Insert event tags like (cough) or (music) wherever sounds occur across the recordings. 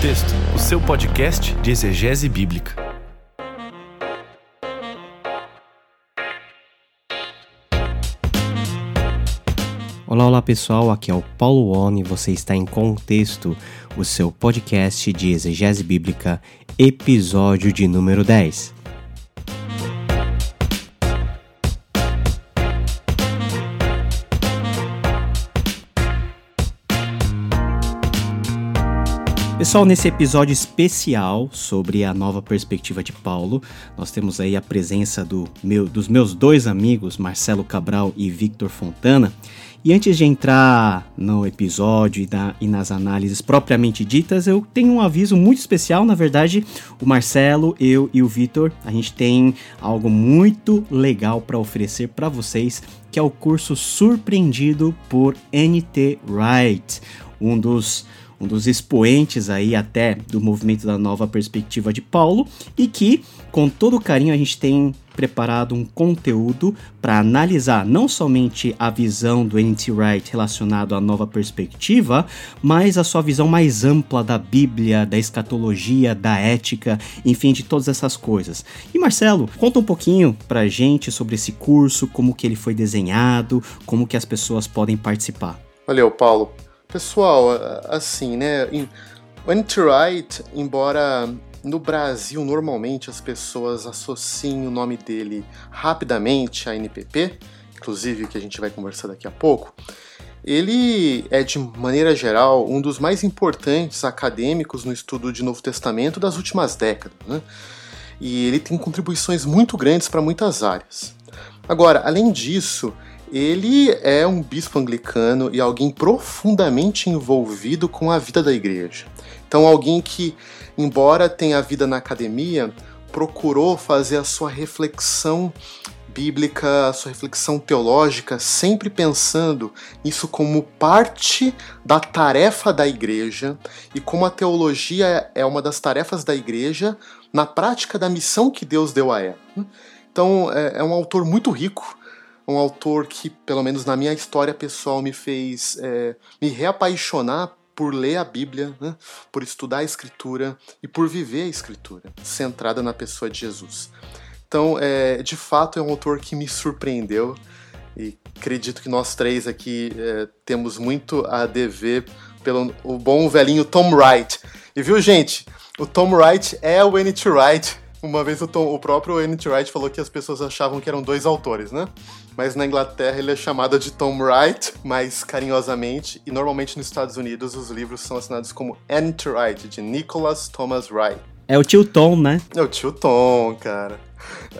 Contexto, o seu podcast de exegese bíblica. Olá, olá pessoal, aqui é o Paulo On e você está em Contexto, o seu podcast de exegese bíblica, episódio de número 10. Pessoal, nesse episódio especial sobre a nova perspectiva de Paulo, nós temos aí a presença do meu, dos meus dois amigos, Marcelo Cabral e Victor Fontana. E antes de entrar no episódio e, da, e, nas análises propriamente ditas, eu tenho um aviso muito especial. Na verdade, o Marcelo, eu e o Vitor, a gente tem algo muito legal para oferecer para vocês, que é o curso Surpreendido por NT Wright, um dos um dos expoentes aí até do movimento da nova perspectiva de Paulo e que com todo carinho a gente tem preparado um conteúdo para analisar não somente a visão do N.T. Wright relacionado à nova perspectiva, mas a sua visão mais ampla da Bíblia, da escatologia, da ética, enfim, de todas essas coisas. E Marcelo, conta um pouquinho para a gente sobre esse curso, como que ele foi desenhado, como que as pessoas podem participar. Valeu, Paulo. Pessoal, assim, né? O Anti-Right, embora no Brasil normalmente as pessoas associem o nome dele rapidamente à NPP, inclusive que a gente vai conversar daqui a pouco, ele é, de maneira geral, um dos mais importantes acadêmicos no estudo de Novo Testamento das últimas décadas. Né? E ele tem contribuições muito grandes para muitas áreas. Agora, além disso, ele é um bispo anglicano e alguém profundamente envolvido com a vida da igreja. Então, alguém que, embora tenha vida na academia, procurou fazer a sua reflexão bíblica, a sua reflexão teológica, sempre pensando isso como parte da tarefa da igreja e como a teologia é uma das tarefas da igreja na prática da missão que Deus deu a ela. Então, é, é um autor muito rico um autor que, pelo menos na minha história pessoal, me fez é, me reapaixonar por ler a Bíblia, né? por estudar a Escritura e por viver a Escritura, centrada na pessoa de Jesus. Então, é, de fato, é um autor que me surpreendeu e acredito que nós três aqui é, temos muito a dever pelo o bom velhinho Tom Wright. E viu, gente? O Tom Wright é o N.T. Wright. Uma vez o, Tom, o próprio N.T. Wright falou que as pessoas achavam que eram dois autores, né? mas na Inglaterra ele é chamado de Tom Wright, mais carinhosamente, e normalmente nos Estados Unidos os livros são assinados como Ant Wright, de Nicholas Thomas Wright. É o tio Tom, né? É o tio Tom, cara.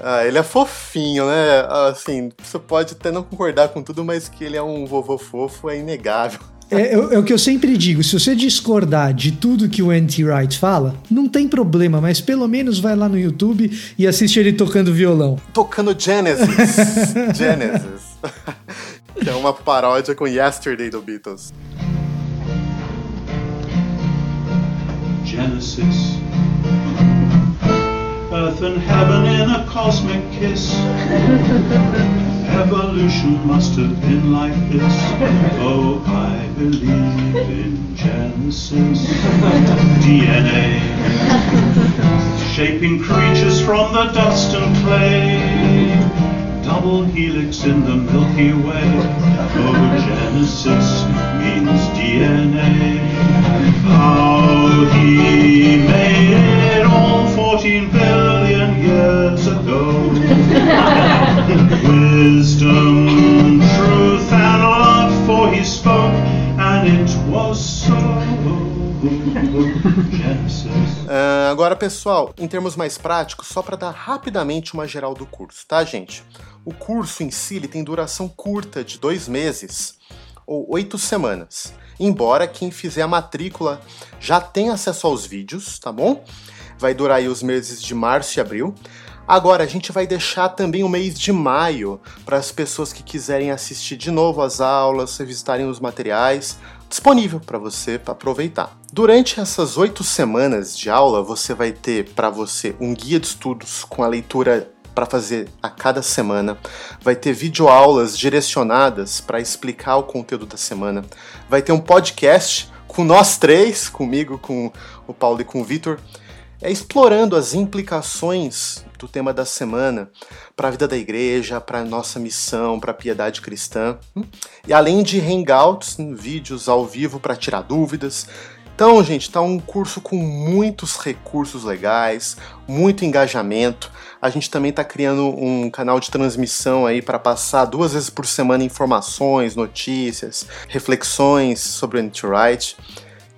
Ah, ele é fofinho, né? Assim, você pode até não concordar com tudo, mas que ele é um vovô fofo é inegável. É, é, é, o que eu sempre digo: se você discordar de tudo que o Anti-Wright fala, não tem problema, mas pelo menos vai lá no YouTube e assiste ele tocando violão. Tocando Genesis. (laughs) Genesis. que é uma paródia com Yesterday do Beatles. Genesis. Earth and heaven in a cosmic kiss. (laughs) Evolution must have been like this. Oh, I believe in Genesis. DNA. Shaping creatures from the dust and clay. Double helix in the Milky Way. Oh, Genesis means DNA. How he made it all 14 billion years ago. Wisdom, truth, and love, for he spoke, and it was so. Uh, (laughs) agora, pessoal, em termos mais práticos, só para dar rapidamente uma geral do curso, tá, gente? O curso em si tem duração curta, de dois meses ou oito semanas. Embora quem fizer a matrícula já tenha acesso aos vídeos, tá bom? Vai durar aí os meses de março e abril. Agora, a gente vai deixar também o mês de maio para as pessoas que quiserem assistir de novo as aulas, revisitarem os materiais, disponível para você para aproveitar. Durante essas oito semanas de aula, você vai ter para você um guia de estudos com a leitura para fazer a cada semana. Vai ter videoaulas direcionadas para explicar o conteúdo da semana. Vai ter um podcast com nós três, comigo, com o Paulo e com o Vitor, é explorando as implicações do tema da semana para a vida da igreja, para a nossa missão, para a piedade cristã. Hum? E além de hangouts, vídeos ao vivo para tirar dúvidas. Então, gente, está um curso com muitos recursos legais, muito engajamento. A gente também está criando um canal de transmissão aí para passar duas vezes por semana informações, notícias, reflexões sobre o Anti-Right.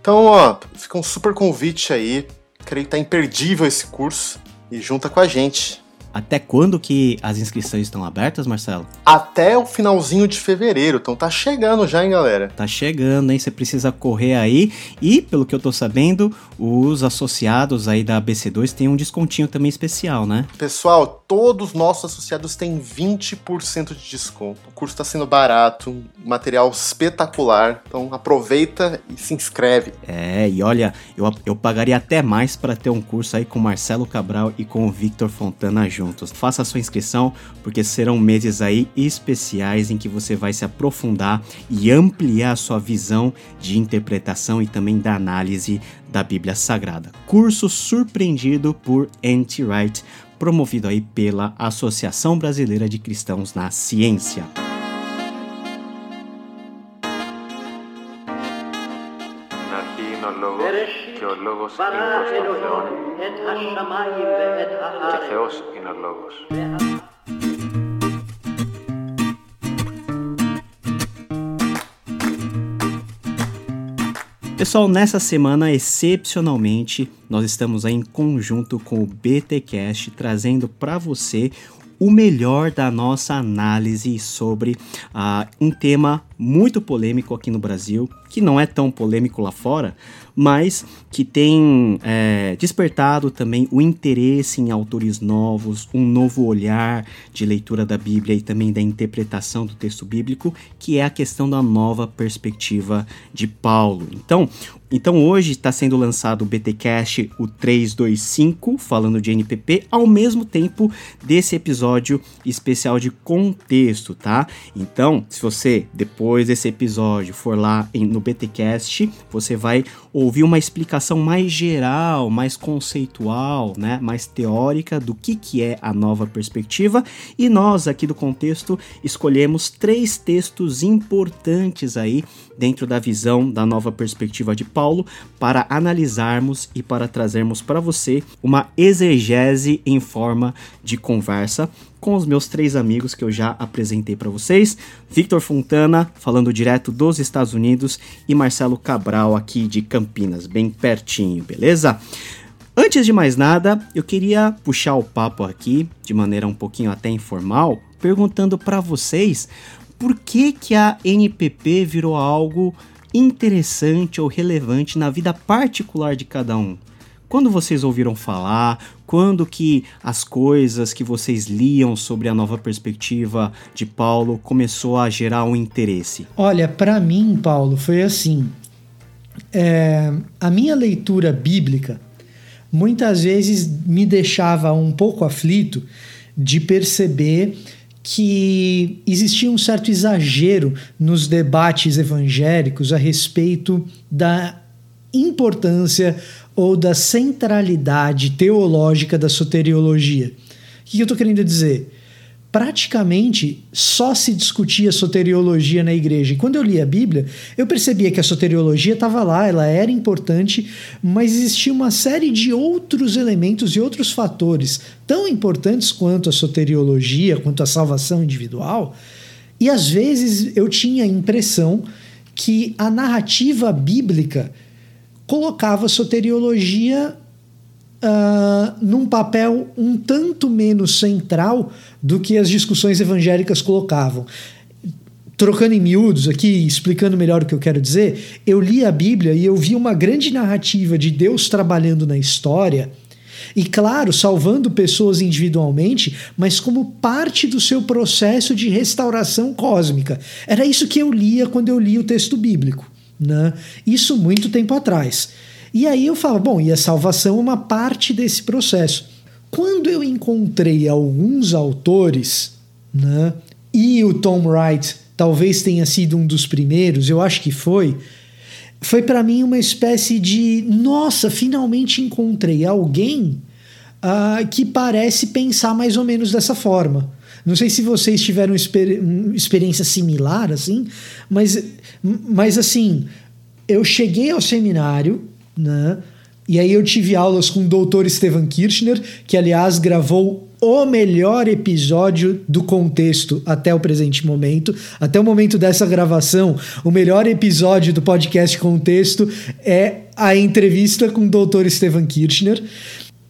Então, ó, fica um super convite aí. Creio que tá imperdível esse curso e junta com a gente. Até quando que as inscrições estão abertas, Marcelo? Até o finalzinho de fevereiro, então tá chegando já, hein, galera? Tá chegando, hein? Você precisa correr aí. E, pelo que eu tô sabendo, os associados aí da BC2 têm um descontinho também especial, né? Pessoal, todos os nossos associados têm 20% de desconto. O curso tá sendo barato, material espetacular. Então aproveita e se inscreve. É, e olha, eu, eu pagaria até mais para ter um curso aí com Marcelo Cabral e com o Victor Fontana juntos juntos. Faça a sua inscrição, porque serão meses aí especiais em que você vai se aprofundar e ampliar a sua visão de interpretação e também da análise da Bíblia Sagrada. Curso surpreendido por Anti-Wright, promovido aí pela Associação Brasileira de Cristãos na Ciência. και ο λόγος είναι προς τον Θεό και Θεός είναι ο λόγος. Pessoal, nessa semana, excepcionalmente, nós estamos aí em conjunto com o BTcast, trazendo para você o melhor da nossa análise sobre uh, um tema muito polêmico aqui no Brasil, que não é tão polêmico lá fora, mas que tem é, despertado também o interesse em autores novos, um novo olhar de leitura da Bíblia e também da interpretação do texto bíblico, que é a questão da nova perspectiva de Paulo. Então, então hoje está sendo lançado o BTcast, o 325, falando de NPP, ao mesmo tempo desse episódio especial de contexto, tá? Então, se você depois desse episódio for lá no BTcast, você vai ouvir uma explicação mais geral, mais conceitual, né, mais teórica do que, que é a nova perspectiva. E nós aqui do contexto escolhemos três textos importantes aí dentro da visão da nova perspectiva de Paulo para analisarmos e para trazermos para você uma exegese em forma de conversa com os meus três amigos que eu já apresentei para vocês: Victor Fontana, falando direto dos Estados Unidos, e Marcelo Cabral, aqui de Campinas, bem pertinho, beleza? Antes de mais nada, eu queria puxar o papo aqui, de maneira um pouquinho até informal, perguntando para vocês por que, que a NPP virou algo interessante ou relevante na vida particular de cada um. Quando vocês ouviram falar, quando que as coisas que vocês liam sobre a nova perspectiva de Paulo começou a gerar um interesse? Olha, para mim, Paulo, foi assim. É, a minha leitura bíblica muitas vezes me deixava um pouco aflito de perceber que existia um certo exagero nos debates evangélicos a respeito da importância ou da centralidade teológica da soteriologia. O que eu estou querendo dizer? Praticamente só se discutia soteriologia na igreja. E quando eu li a Bíblia, eu percebia que a soteriologia estava lá, ela era importante, mas existia uma série de outros elementos e outros fatores tão importantes quanto a soteriologia, quanto a salvação individual. E às vezes eu tinha a impressão que a narrativa bíblica colocava a soteriologia uh, num papel um tanto menos central do que as discussões evangélicas colocavam. Trocando em miúdos aqui, explicando melhor o que eu quero dizer, eu li a Bíblia e eu vi uma grande narrativa de Deus trabalhando na história. E claro, salvando pessoas individualmente, mas como parte do seu processo de restauração cósmica. Era isso que eu lia quando eu li o texto bíblico. Né? Isso muito tempo atrás. E aí eu falo, bom, e a salvação é uma parte desse processo. Quando eu encontrei alguns autores, né, e o Tom Wright talvez tenha sido um dos primeiros, eu acho que foi, foi para mim uma espécie de nossa, finalmente encontrei alguém uh, que parece pensar mais ou menos dessa forma. Não sei se vocês tiveram exper uma experiência similar, assim, mas, mas assim, eu cheguei ao seminário, né? E aí eu tive aulas com o doutor Stephen Kirchner, que aliás gravou o melhor episódio do contexto até o presente momento. Até o momento dessa gravação, o melhor episódio do podcast Contexto é a entrevista com o doutor Stephen Kirchner.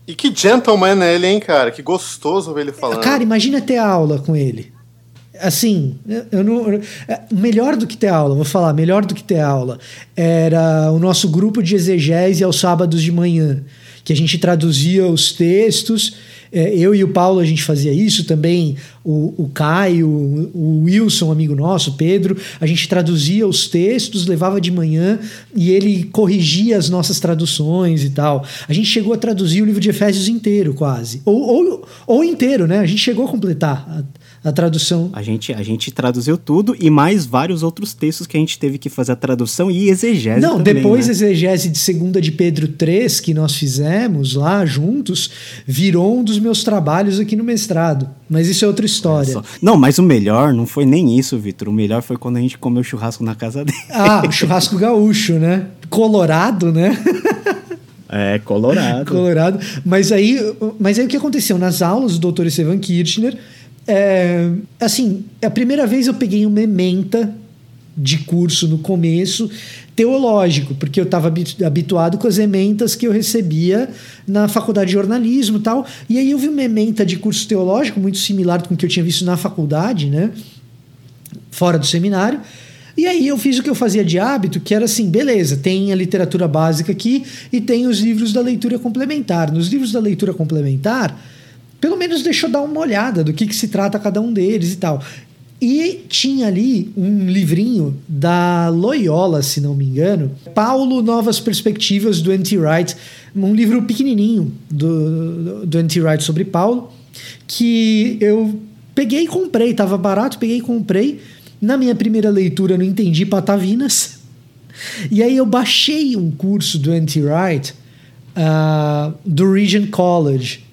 E que gentleman é ele, hein, cara? Que gostoso ver ele falando. Cara, imagina ter aula com ele. Assim, eu não. É, melhor do que ter aula, vou falar, melhor do que ter aula, era o nosso grupo de exegese aos sábados de manhã, que a gente traduzia os textos é, eu e o Paulo a gente fazia isso também, o, o Caio, o Wilson, amigo nosso, Pedro, a gente traduzia os textos, levava de manhã e ele corrigia as nossas traduções e tal. A gente chegou a traduzir o livro de Efésios inteiro, quase. Ou, ou, ou inteiro, né? A gente chegou a completar. A, a tradução. A gente, a gente traduziu tudo e mais vários outros textos que a gente teve que fazer a tradução e exegese. Não, também, depois né? exegese de segunda de Pedro 3 que nós fizemos lá juntos, virou um dos meus trabalhos aqui no mestrado. Mas isso é outra história. É não, mas o melhor não foi nem isso, Vitor. O melhor foi quando a gente comeu churrasco na casa dele. (laughs) Ah, o churrasco gaúcho, né? Colorado, né? (laughs) É, colorado. colorado. Mas aí, mas aí o que aconteceu? Nas aulas do Dr. Estevan Kirchner, é, assim, a primeira vez eu peguei uma ementa de curso no começo teológico, porque eu estava habituado com as ementas que eu recebia na faculdade de jornalismo e tal. E aí eu vi uma ementa de curso teológico muito similar com o que eu tinha visto na faculdade, né? Fora do seminário. E aí eu fiz o que eu fazia de hábito, que era assim, beleza, tem a literatura básica aqui e tem os livros da leitura complementar. Nos livros da leitura complementar, pelo menos deixou dar uma olhada do que, que se trata cada um deles e tal. E tinha ali um livrinho da Loyola, se não me engano, Paulo Novas Perspectivas do N.T. Wright, um livro pequenininho do, do N.T. Wright sobre Paulo, que eu peguei e comprei, estava barato, peguei e comprei. Na minha primeira leitura não entendi patavinas. E aí eu baixei um curso do N.T. Wright uh, do Regent College,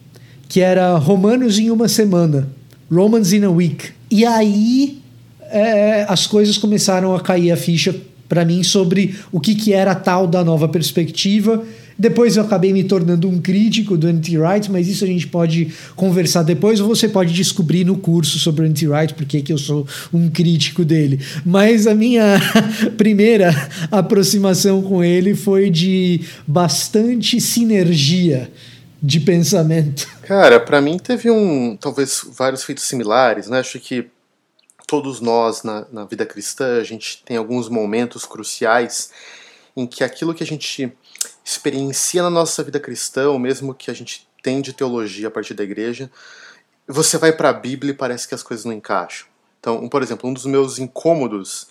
que era Romanos em uma semana, Romans in a Week. E aí é, as coisas começaram a cair a ficha para mim sobre o que, que era tal da nova perspectiva. Depois eu acabei me tornando um crítico do anti-right, mas isso a gente pode conversar depois, ou você pode descobrir no curso sobre o anti-right porque que eu sou um crítico dele. Mas a minha (laughs) primeira aproximação com ele foi de bastante sinergia de pensamento? (laughs) Cara, para mim teve um, talvez vários feitos similares, né? Acho que todos nós na, na vida cristã, a gente tem alguns momentos cruciais em que aquilo que a gente experiencia na nossa vida cristã, ou mesmo que a gente tem de teologia a partir da igreja, você vai para a Bíblia e parece que as coisas não encaixam. Então, por exemplo, um dos meus incômodos,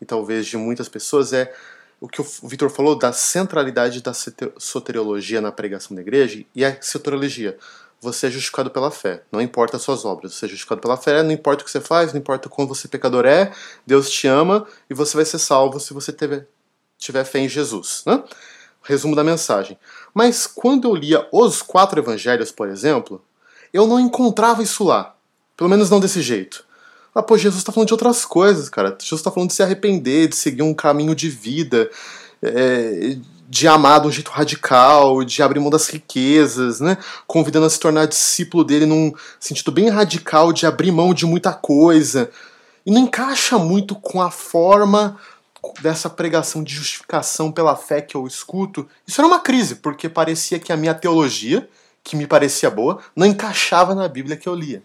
e talvez de muitas pessoas, é o que o Vitor falou da centralidade da soteriologia na pregação da igreja e a soteriologia. Você é justificado pela fé, não importa as suas obras. Você é justificado pela fé, não importa o que você faz, não importa quando você pecador é, Deus te ama e você vai ser salvo se você tiver, tiver fé em Jesus. Né? Resumo da mensagem. Mas quando eu lia os quatro evangelhos, por exemplo, eu não encontrava isso lá. Pelo menos não desse jeito. Ah, pô, Jesus está falando de outras coisas, cara. Jesus está falando de se arrepender, de seguir um caminho de vida, é, de amar de um jeito radical, de abrir mão das riquezas, né? Convidando a se tornar discípulo dele num sentido bem radical, de abrir mão de muita coisa. E não encaixa muito com a forma dessa pregação de justificação pela fé que eu escuto. Isso era uma crise, porque parecia que a minha teologia, que me parecia boa, não encaixava na Bíblia que eu lia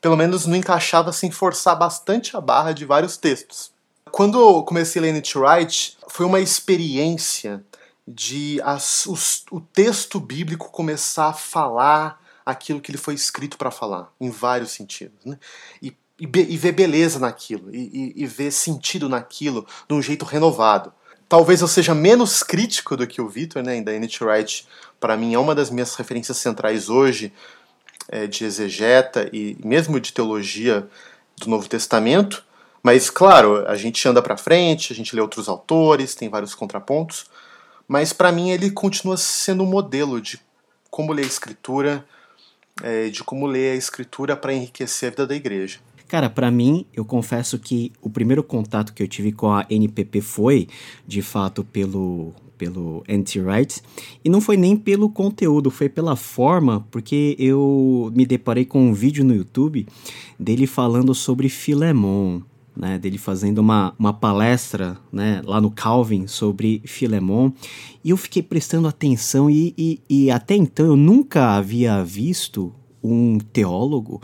pelo menos não encaixava sem forçar bastante a barra de vários textos. Quando eu comecei a ler Nietzsche Wright, foi uma experiência de as, os, o texto bíblico começar a falar aquilo que ele foi escrito para falar, em vários sentidos. Né? E, e, e, ver beleza naquilo, e, e, ver sentido naquilo de um jeito renovado. Talvez eu seja menos crítico do que o Victor, né? ainda Nietzsche Wright, para mim, é uma das minhas referências centrais hoje, é, de exegeta e mesmo de teologia do Novo Testamento, Mas, claro, a gente anda para frente, a gente lê outros autores, tem vários contrapontos, mas para mim ele continua sendo um modelo de como ler a escritura, é, de como ler a escritura para enriquecer a vida da igreja. Cara, para mim, eu confesso que o primeiro contato que eu tive com a NPP foi, de fato, pelo pelo anti-rights. E não foi nem pelo conteúdo, foi pela forma, porque eu me deparei com um vídeo no YouTube dele falando sobre Filemon, né, dele fazendo uma, uma palestra né, lá no Calvin sobre Filemon, e eu fiquei prestando atenção, e, e, e até então eu nunca havia visto um teólogo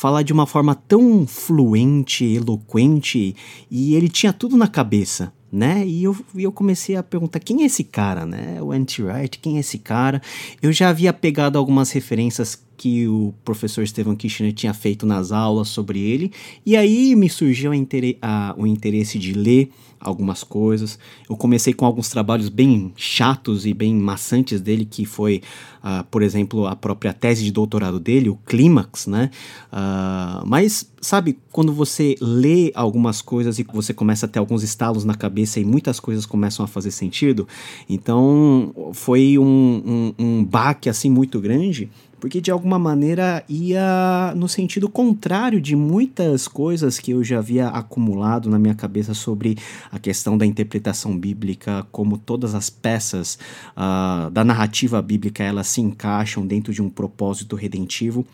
falar de uma forma tão fluente, eloquente, e ele tinha tudo na cabeça, né? E eu, eu comecei a perguntar quem é esse cara, né? O Anti-Wright, quem é esse cara? Eu já havia pegado algumas referências que o professor Stephen Kirchner tinha feito nas aulas sobre ele, e aí me surgiu a, a, o interesse de ler algumas coisas. Eu comecei com alguns trabalhos bem chatos e bem maçantes dele, que foi, uh, por exemplo, a própria tese de doutorado dele, o Clímax, né? Uh, mas, sabe, quando você lê algumas coisas e você começa a ter alguns estalos na cabeça e muitas coisas começam a fazer sentido, então foi um, um, um baque assim muito grande porque de alguma maneira ia no sentido contrário de muitas coisas que eu já havia acumulado na minha cabeça sobre a questão da interpretação bíblica, como todas as peças uh, da narrativa bíblica elas se encaixam dentro de um propósito redentivo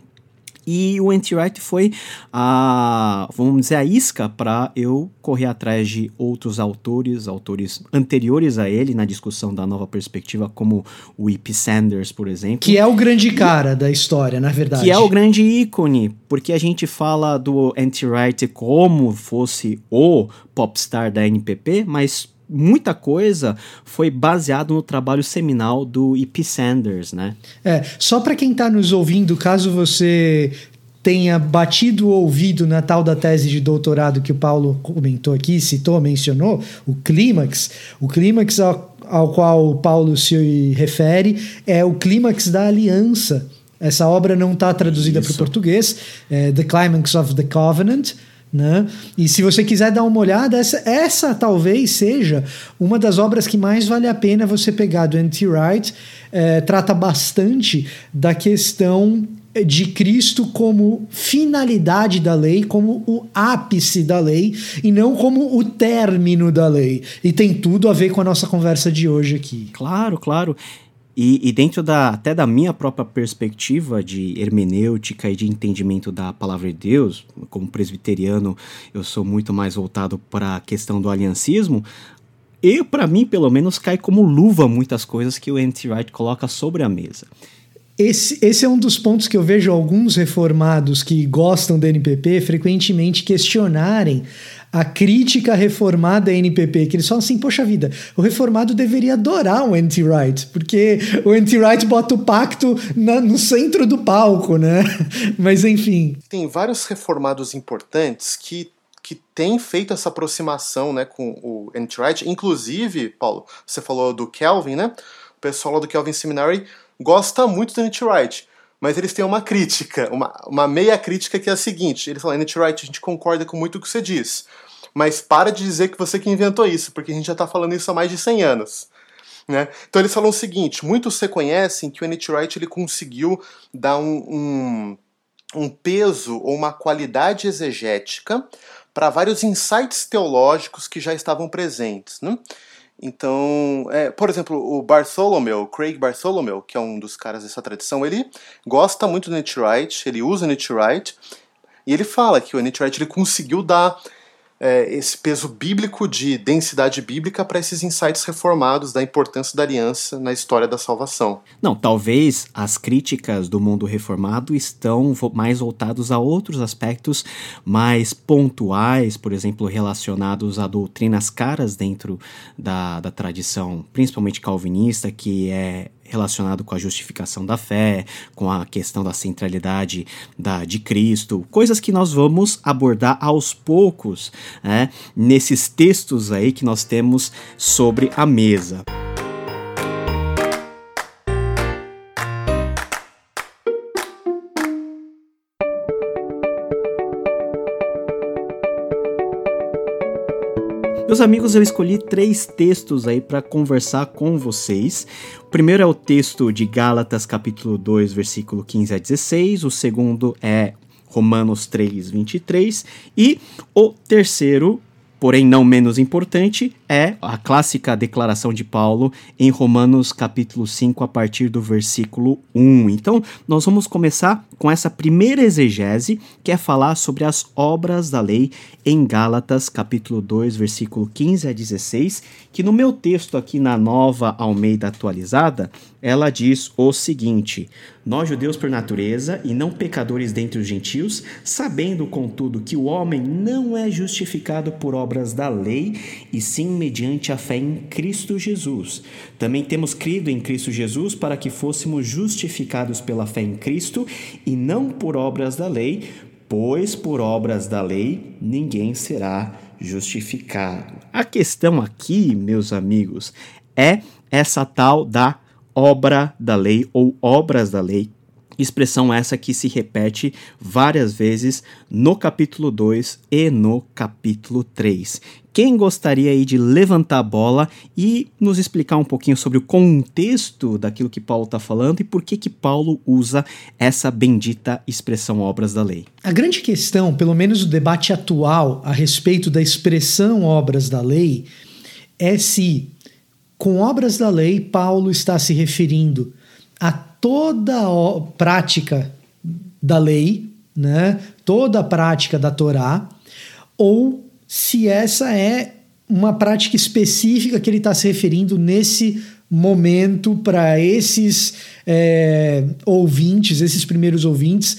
e o Anti-Write foi a, vamos dizer, a isca para eu correr atrás de outros autores, autores anteriores a ele na discussão da nova perspectiva, como o E.P. Sanders, por exemplo. Que é o grande cara e, da história, na verdade. Que é o grande ícone, porque a gente fala do Anti-Write como fosse o popstar da NPP, mas muita coisa foi baseado no trabalho seminal do E.P. Sanders, né? É, só para quem está nos ouvindo, caso você tenha batido o ouvido na tal da tese de doutorado que o Paulo comentou aqui, citou, mencionou, o clímax, o clímax ao, ao qual o Paulo se refere é o clímax da aliança. Essa obra não está traduzida para o português, é The Climax of the Covenant, né? E se você quiser dar uma olhada, essa, essa talvez seja uma das obras que mais vale a pena você pegar do N.T. Wright. É, trata bastante da questão de Cristo como finalidade da lei, como o ápice da lei e não como o término da lei. E tem tudo a ver com a nossa conversa de hoje aqui. Claro, claro. E, e, dentro da, até da minha própria perspectiva de hermenêutica e de entendimento da palavra de Deus, como presbiteriano, eu sou muito mais voltado para a questão do aliancismo. E, para mim, pelo menos, cai como luva muitas coisas que o N.T. Wright coloca sobre a mesa. Esse, esse é um dos pontos que eu vejo alguns reformados que gostam da NPP frequentemente questionarem a crítica reformada à NPP, que eles falam assim, poxa vida, o reformado deveria adorar o anti-right, porque o anti-right bota o pacto na, no centro do palco, né? (laughs) Mas enfim. Tem vários reformados importantes que que têm feito essa aproximação né, com o anti-right. Inclusive, Paulo, você falou do Kelvin, né? O pessoal lá do Kelvin Seminary gosta muito do anti-right mas eles têm uma crítica, uma, uma meia crítica que é a seguinte: eles falam, Wright, a gente concorda com muito o que você diz, mas para de dizer que você que inventou isso, porque a gente já está falando isso há mais de 100 anos. Né? Então eles falam o seguinte: muitos reconhecem que o N.T. Wright ele conseguiu dar um, um, um peso ou uma qualidade exegética para vários insights teológicos que já estavam presentes. Né? Então, é, por exemplo, o Bartholomew, Craig Bartholomew, que é um dos caras dessa tradição, ele gosta muito do Nietzsche ele usa Nietzsche Wright, e ele fala que o Nietzsche ele conseguiu dar é, esse peso bíblico de densidade bíblica para esses insights reformados da importância da aliança na história da salvação. Não, talvez as críticas do mundo reformado estão mais voltados a outros aspectos mais pontuais, por exemplo, relacionados a doutrinas caras dentro da, da tradição, principalmente calvinista, que é relacionado com a justificação da fé, com a questão da centralidade da, de Cristo, coisas que nós vamos abordar aos poucos né, nesses textos aí que nós temos sobre a mesa. Meus amigos, eu escolhi três textos aí para conversar com vocês. O primeiro é o texto de Gálatas, capítulo 2, versículo 15 a 16. O segundo é Romanos 3, 23. E o terceiro porém não menos importante, é a clássica declaração de Paulo em Romanos capítulo 5, a partir do versículo 1. Então, nós vamos começar com essa primeira exegese, que é falar sobre as obras da lei em Gálatas capítulo 2, versículo 15 a 16, que no meu texto aqui na Nova Almeida atualizada, ela diz o seguinte: Nós judeus por natureza e não pecadores dentre os gentios, sabendo contudo que o homem não é justificado por obras da lei, e sim mediante a fé em Cristo Jesus. Também temos crido em Cristo Jesus para que fôssemos justificados pela fé em Cristo e não por obras da lei, pois por obras da lei ninguém será justificado. A questão aqui, meus amigos, é essa tal da obra da lei ou obras da lei. Expressão essa que se repete várias vezes no capítulo 2 e no capítulo 3. Quem gostaria aí de levantar a bola e nos explicar um pouquinho sobre o contexto daquilo que Paulo está falando e por que que Paulo usa essa bendita expressão obras da lei? A grande questão, pelo menos o debate atual a respeito da expressão obras da lei, é se com obras da lei, Paulo está se referindo a toda a prática da lei, né? toda a prática da Torá, ou se essa é uma prática específica que ele está se referindo nesse momento para esses é, ouvintes, esses primeiros ouvintes,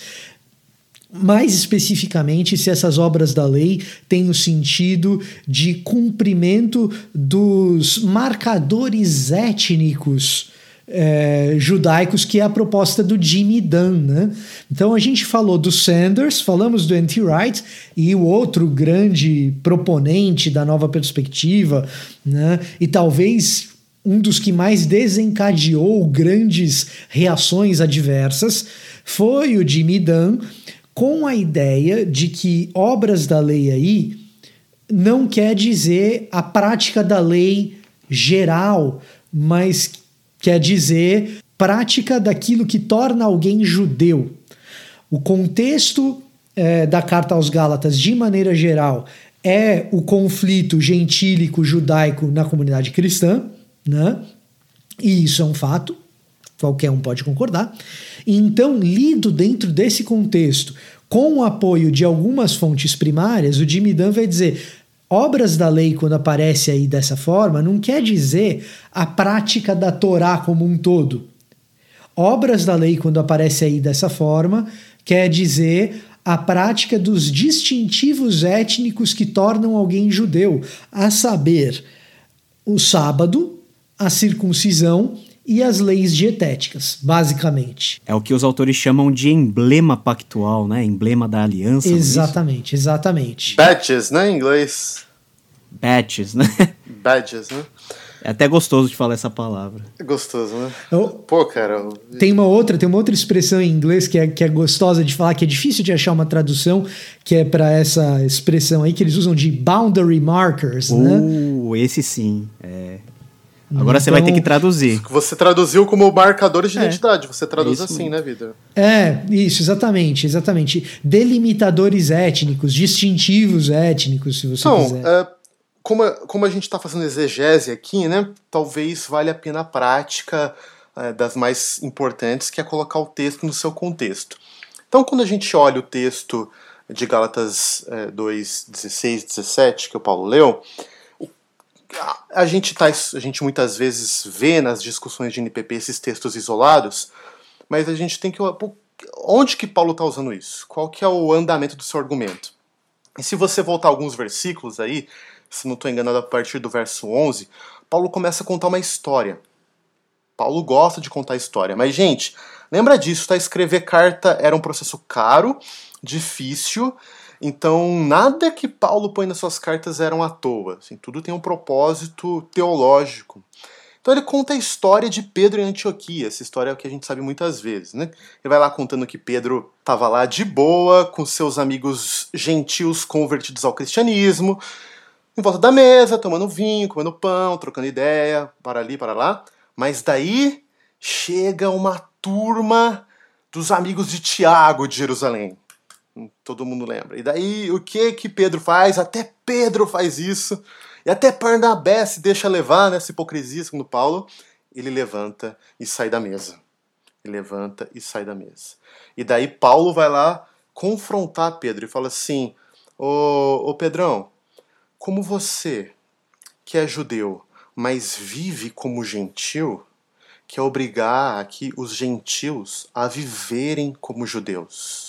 mais especificamente, se essas obras da lei têm o sentido de cumprimento dos marcadores étnicos é, judaicos, que é a proposta do Jimmy Dunn. Né? Então a gente falou do Sanders, falamos do N.T. Wright e o outro grande proponente da nova perspectiva, né? e talvez um dos que mais desencadeou grandes reações adversas foi o Jimmy Dunn com a ideia de que obras da lei aí não quer dizer a prática da lei geral, mas quer dizer prática daquilo que torna alguém judeu. O contexto é, da carta aos Gálatas, de maneira geral, é o conflito gentílico judaico na comunidade cristã, né? E isso é um fato, qualquer um pode concordar. Então, lido dentro desse contexto, com o apoio de algumas fontes primárias, o Jimmy vai dizer: obras da lei, quando aparece aí dessa forma, não quer dizer a prática da Torá como um todo. Obras da lei, quando aparece aí dessa forma, quer dizer a prática dos distintivos étnicos que tornam alguém judeu, a saber, o sábado, a circuncisão e as leis dietéticas, basicamente. É o que os autores chamam de emblema pactual, né? Emblema da aliança. É exatamente, exatamente. Badges, né, em inglês? Badges, né? (laughs) Badges, né? É até gostoso de falar essa palavra. É gostoso, né? Eu, Pô, cara. tem uma outra, tem uma outra expressão em inglês que é, que é gostosa de falar, que é difícil de achar uma tradução, que é para essa expressão aí que eles usam de boundary markers, né? Uh, esse sim. É. Agora você vai ter Então- que traduzir. Você traduziu como marcadores de É. identidade. Você traduz É isso assim, né, vida? É, isso, exatamente, exatamente. Delimitadores étnicos, distintivos étnicos, se você Então, quiser. é, como, a- como a gente está fazendo exegese aqui, né? Talvez valha a pena a prática é, das mais importantes, que é colocar o texto no seu contexto. Então, quando a gente olha o texto de Gálatas é, 2, 16, 17, que o Paulo leu, a- gente, tá, a gente muitas vezes vê nas discussões de NPP esses textos isolados, mas a gente tem que. Onde que Paulo está usando isso? Qual que é o andamento do seu argumento? E se você voltar alguns versículos aí, se não estou enganado, a partir do verso 11, Paulo começa a contar uma história. Paulo gosta de contar história. Mas, gente, lembra disso, tá? Escrever carta era um processo caro, difícil. Então, nada que Paulo põe nas suas cartas eram à toa. Assim, tudo tem um propósito teológico. Então ele conta a história de Pedro em Antioquia, essa história é o que a gente sabe muitas vezes, né? Ele vai lá contando que Pedro estava lá de boa, com seus amigos gentios convertidos ao cristianismo, em volta da mesa, tomando vinho, comendo pão, trocando ideia, para ali, para lá. Mas daí chega uma turma dos amigos de Tiago de Jerusalém. Todo mundo lembra. E daí o que que Pedro faz? Até Pedro faz isso. E até Barnabé se deixa levar nessa hipocrisia, segundo Paulo. Ele levanta e sai da mesa. Ele levanta e sai da mesa. E daí Paulo vai lá confrontar Pedro e fala assim: Ô, ô Pedrão, como você, que é judeu, mas vive como gentil, quer obrigar aqui os gentios a viverem como judeus.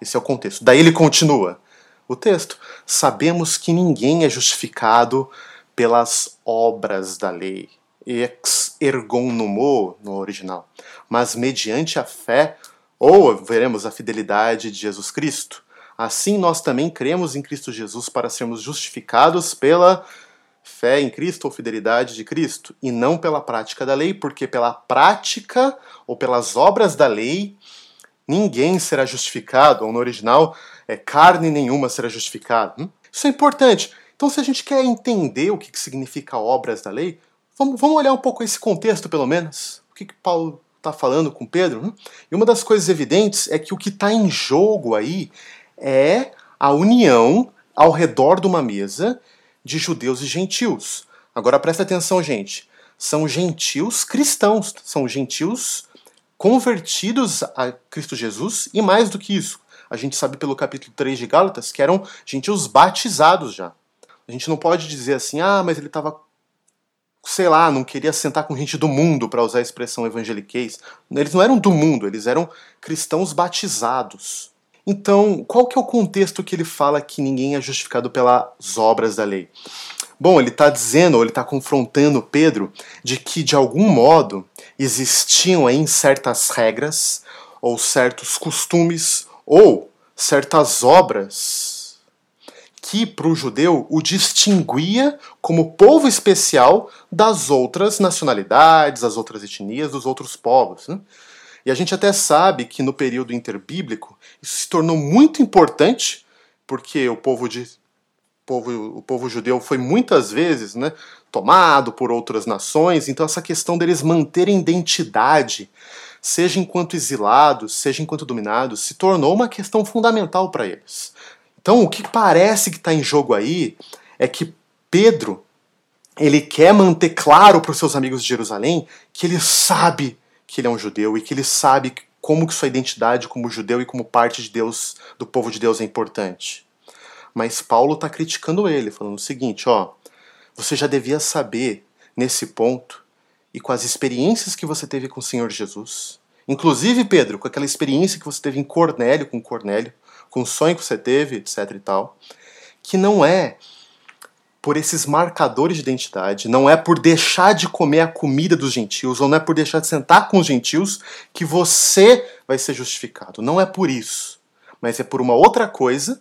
Esse é o contexto. Daí ele continua o texto. Sabemos que ninguém é justificado pelas obras da lei, ex ergon nomo no original, mas mediante a fé, ou veremos a fidelidade de Jesus Cristo. Assim nós também cremos em Cristo Jesus para sermos justificados pela fé em Cristo ou fidelidade de Cristo, e não pela prática da lei, porque pela prática ou pelas obras da lei ninguém será justificado, ou no original, é, carne nenhuma será justificada. Hum? Isso é importante. Então, se a gente quer entender o que, significa obras da lei, vamos, olhar um pouco esse contexto, pelo menos. O que, que Paulo está falando com Pedro? Hum? E uma das coisas evidentes é que o que está em jogo aí é a união ao redor de uma mesa de judeus e gentios. Agora presta atenção, gente. São gentios cristãos, são gentios convertidos a Cristo Jesus e mais do que isso. A gente sabe pelo capítulo 3 de Gálatas que eram gentios batizados já. A gente não pode dizer assim, ah, mas ele estava, sei lá, não queria sentar com gente do mundo, para usar a expressão evangeliquez. Eles não eram do mundo, eles eram cristãos batizados. Então, qual que é o contexto que ele fala que ninguém é justificado pelas obras da lei? Bom, ele está dizendo, ou ele está confrontando Pedro, de que de algum modo existiam aí certas regras, ou certos costumes, ou certas obras que para o judeu o distinguia como povo especial das outras nacionalidades, das outras etnias, dos outros povos. Né? E a gente até sabe que no período interbíblico isso se tornou muito importante, porque o povo de povo, o povo judeu foi muitas vezes né, tomado por outras nações, então essa questão deles manterem identidade, seja enquanto exilados, seja enquanto dominados, se tornou uma questão fundamental para eles. Então o que parece que está em jogo aí é que Pedro ele quer manter claro para os seus amigos de Jerusalém que ele sabe que ele é um judeu e que ele sabe como que sua identidade como judeu e como parte de Deus, do povo de Deus é importante. Mas Paulo está criticando ele, falando o seguinte, ó, você já devia saber nesse ponto e com as experiências que você teve com o Senhor Jesus, inclusive Pedro, com aquela experiência que você teve em Cornélio com Cornélio, com o sonho que você teve, etc e tal, que não é por esses marcadores de identidade, não é por deixar de comer a comida dos gentios, ou não é por deixar de sentar com os gentios que você vai ser justificado. Não é por isso, mas é por uma outra coisa,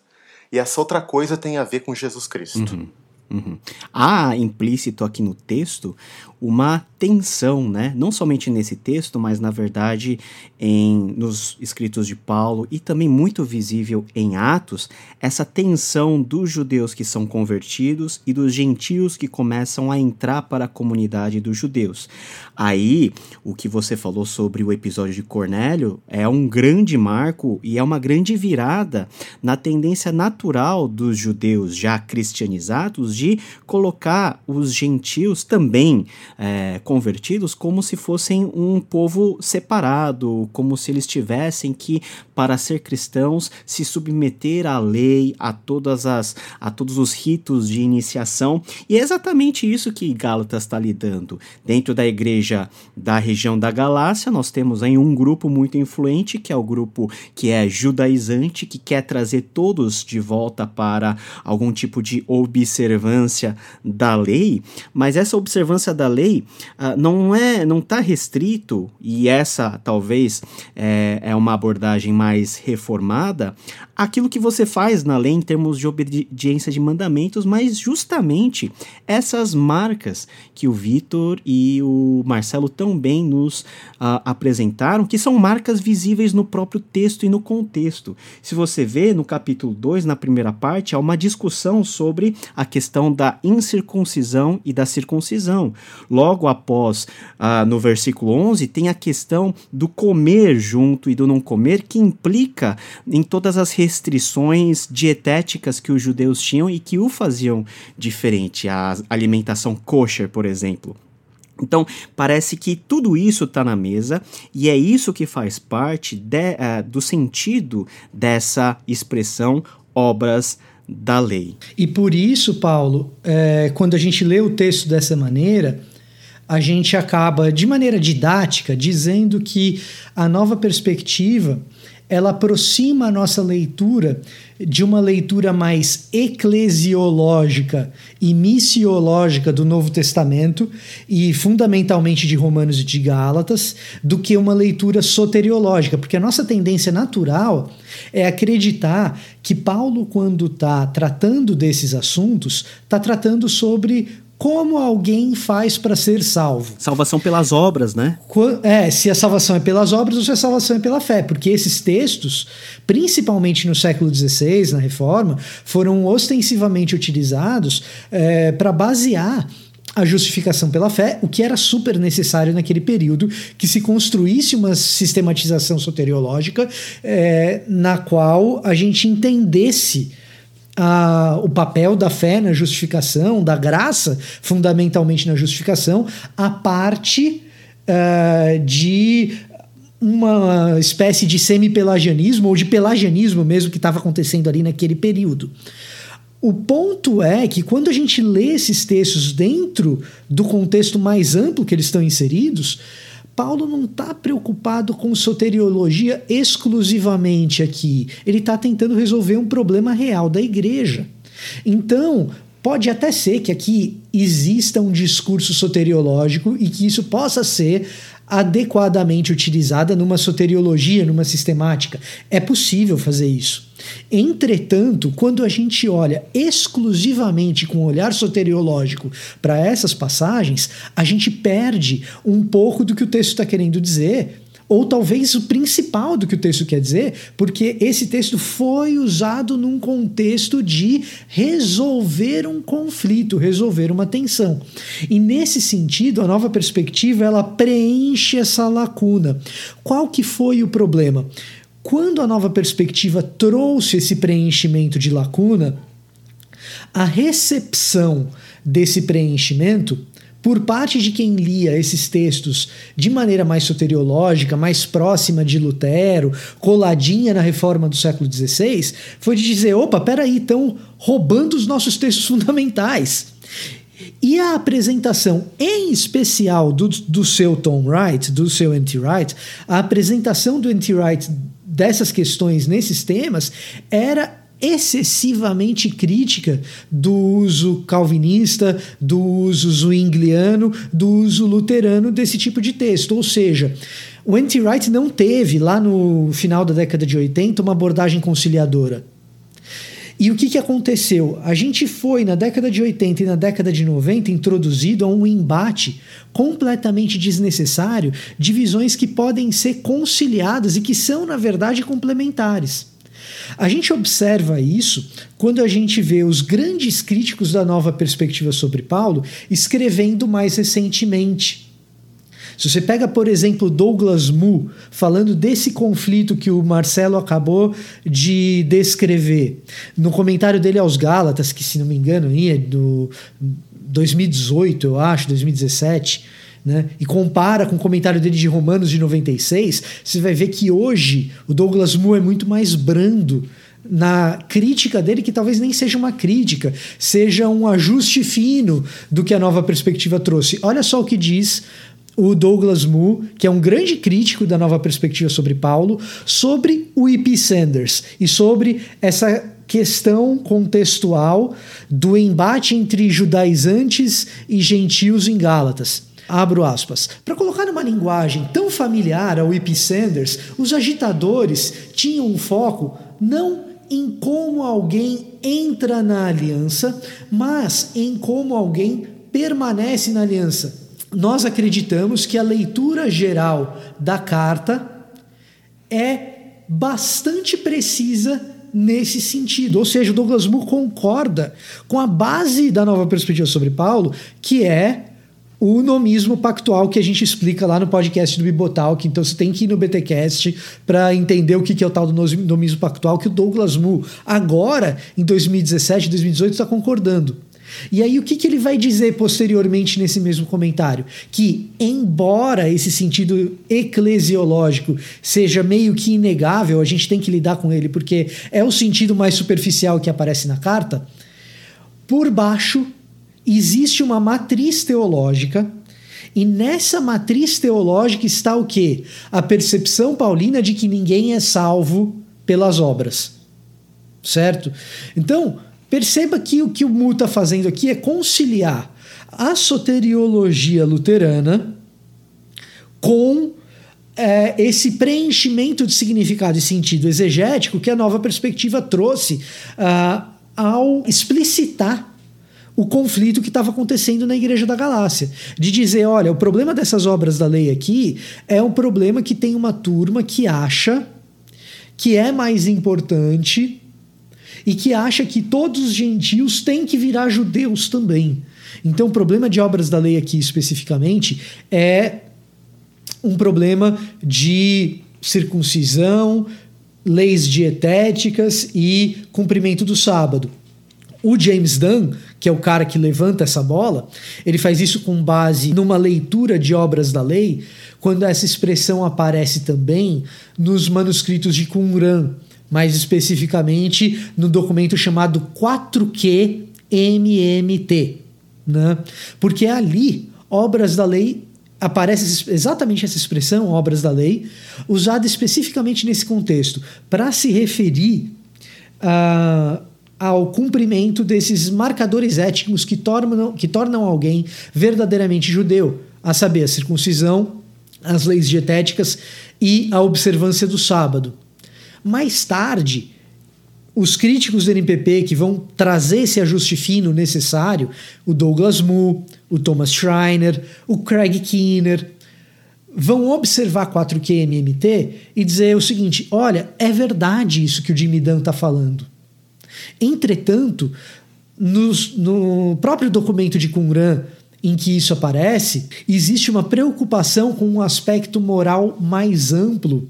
e essa outra coisa tem a ver com Jesus Cristo. Uhum. Uhum. Há implícito aqui no texto uma tensão, né? Não somente nesse texto, mas na verdade em nos escritos de Paulo e também muito visível em Atos, essa tensão dos judeus que são convertidos e dos gentios que começam a entrar para a comunidade dos judeus. Aí, o que você falou sobre o episódio de Cornélio é um grande marco e é uma grande virada na tendência natural dos judeus já cristianizados de colocar os gentios também é, convertidos como se fossem um povo separado, como se eles tivessem que, para ser cristãos, se submeter à lei, a todas as, a todos os ritos de iniciação. E é exatamente isso que Gálatas está lidando. Dentro da igreja da região da Galácia, nós temos aí um grupo muito influente, que é o grupo que é judaizante, que quer trazer todos de volta para algum tipo de observância da lei, mas essa observância da lei lei uh, não é não está restrito e essa talvez é, é uma abordagem mais reformada aquilo que você faz na lei em termos de obediência de mandamentos, mas justamente essas marcas que o Vitor e o Marcelo também nos uh, apresentaram, que são marcas visíveis no próprio texto e no contexto. Se você vê no capítulo 2, na primeira parte, há uma discussão sobre a questão da incircuncisão e da circuncisão. Logo após, ah, no versículo 11, tem a questão do comer junto e do não comer, que implica em todas as restrições dietéticas que os judeus tinham e que o faziam diferente. A alimentação kosher, por exemplo. Então, parece que tudo isso está na mesa e é isso que faz parte de, uh, do sentido dessa expressão obras da lei. E por isso, Paulo, é, quando a gente lê o texto dessa maneira, a gente acaba, de maneira didática, dizendo que a nova perspectiva ela aproxima a nossa leitura de uma leitura mais eclesiológica e missiológica do Novo Testamento e fundamentalmente de Romanos e de Gálatas do que uma leitura soteriológica, porque a nossa tendência natural é acreditar que Paulo, quando está tratando desses assuntos, está tratando sobre como alguém faz para ser salvo. Salvação pelas obras, né? É, se a salvação é pelas obras ou se a salvação é pela fé, porque esses textos, principalmente no século XVI, na Reforma, foram ostensivamente utilizados é, para basear a justificação pela fé, o que era super necessário naquele período, que se construísse uma sistematização soteriológica é, na qual a gente entendesse a, o papel da fé na justificação, da graça, fundamentalmente na justificação, a parte uh, de uma espécie de semi-pelagianismo ou de pelagianismo mesmo que estava acontecendo ali naquele período. O ponto é que quando a gente lê esses textos dentro do contexto mais amplo que eles estão inseridos, Paulo não está preocupado com soteriologia exclusivamente aqui. Ele está tentando resolver um problema real da igreja. Então, pode até ser que aqui exista um discurso soteriológico e que isso possa ser adequadamente utilizada numa soteriologia, numa sistemática. É possível fazer isso. Entretanto, quando a gente olha exclusivamente com um olhar soteriológico para essas passagens, a gente perde um pouco do que o texto está querendo dizer ou talvez o principal do que o texto quer dizer, porque esse texto foi usado num contexto de resolver um conflito, resolver uma tensão. E nesse sentido, a nova perspectiva ela preenche essa lacuna. Qual que foi o problema? Quando a nova perspectiva trouxe esse preenchimento de lacuna, a recepção desse preenchimento por parte de quem lia esses textos de maneira mais soteriológica, mais próxima de Lutero, coladinha na reforma do século XVI, foi de dizer: opa, peraí, estão roubando os nossos textos (laughs) fundamentais. E a apresentação, em especial do, do seu Tom Wright, do seu N.T. Wright, a apresentação do N.T. Wright dessas questões nesses temas era excessivamente crítica do uso calvinista, do uso zwingliano, do uso luterano desse tipo de texto. Ou seja, o Anti-Wright não teve, lá no final da década de 80, uma abordagem conciliadora. E o que, que aconteceu? A gente foi, na década de 80 e na década de 90, introduzido a um embate completamente desnecessário de visões que podem ser conciliadas e que são, na verdade, complementares. A gente observa isso quando a gente vê os grandes críticos da nova perspectiva sobre Paulo escrevendo mais recentemente. Se você pega, por exemplo, Douglas Moo, falando desse conflito que o Marcelo acabou de descrever, no comentário dele aos Gálatas, que se não me engano é do 2018, eu acho, 2017, né, e compara com o comentário dele de Romanos de 96, você vai ver que hoje o Douglas Moo é muito mais brando na crítica dele, que talvez nem seja uma crítica, seja um ajuste fino do que a nova perspectiva trouxe. Olha só o que diz o Douglas Moo, que é um grande crítico da nova perspectiva sobre Paulo, sobre o E.P. Sanders e sobre essa questão contextual do embate entre judaizantes e gentios em Gálatas abro aspas. Para colocar numa linguagem tão familiar ao E.P. Sanders, os agitadores tinham um foco não em como alguém entra na aliança, mas em como alguém permanece na aliança. Nós acreditamos que a leitura geral da carta é bastante precisa nesse sentido. Ou seja, o Douglas Moo concorda com a base da nova perspectiva sobre Paulo, que é o nomismo pactual que a gente explica lá no podcast do Bibotalk. Então você tem que ir no BTcast para entender o que é o tal do nomismo pactual que o Douglas Moo agora em 2017, 2018 está concordando. E aí, o que, que ele vai dizer posteriormente nesse mesmo comentário? Que, embora esse sentido eclesiológico seja meio que inegável, a gente tem que lidar com ele porque é o sentido mais superficial que aparece na carta, por baixo existe uma matriz teológica. E nessa matriz teológica está o que? A percepção paulina de que ninguém é salvo pelas obras. Certo? Então, perceba que o que o Mu está fazendo aqui é conciliar a soteriologia luterana com é, esse preenchimento de significado e sentido exegético que a nova perspectiva trouxe uh, ao explicitar o conflito que estava acontecendo na Igreja da Galácia. De dizer, olha, o problema dessas obras da lei aqui é um problema que tem uma turma que acha que é mais importante e que acha que todos os gentios têm que virar judeus também. Então, o problema de obras da lei aqui especificamente é um problema de circuncisão, leis dietéticas e cumprimento do sábado. O James Dunn, que é o cara que levanta essa bola, ele faz isso com base numa leitura de obras da lei, quando essa expressão aparece também nos manuscritos de Qumran, mais especificamente no documento chamado 4Q MMT, né? Porque ali obras da lei aparece exatamente essa expressão, obras da lei, usada especificamente nesse contexto, para se referir a ao cumprimento desses marcadores étnicos que tornam, que tornam alguém verdadeiramente judeu, a saber, a circuncisão, as leis dietéticas e a observância do sábado. Mais tarde, os críticos do NPP que vão trazer esse ajuste fino necessário, o Douglas Moo, o Thomas Schreiner, o Craig Keener, vão observar 4QMMT e dizer o seguinte: olha, é verdade isso que o Jimmy Dunn está falando. Entretanto, nos, no próprio documento de Qumran, em que isso aparece, existe uma preocupação com um aspecto moral mais amplo.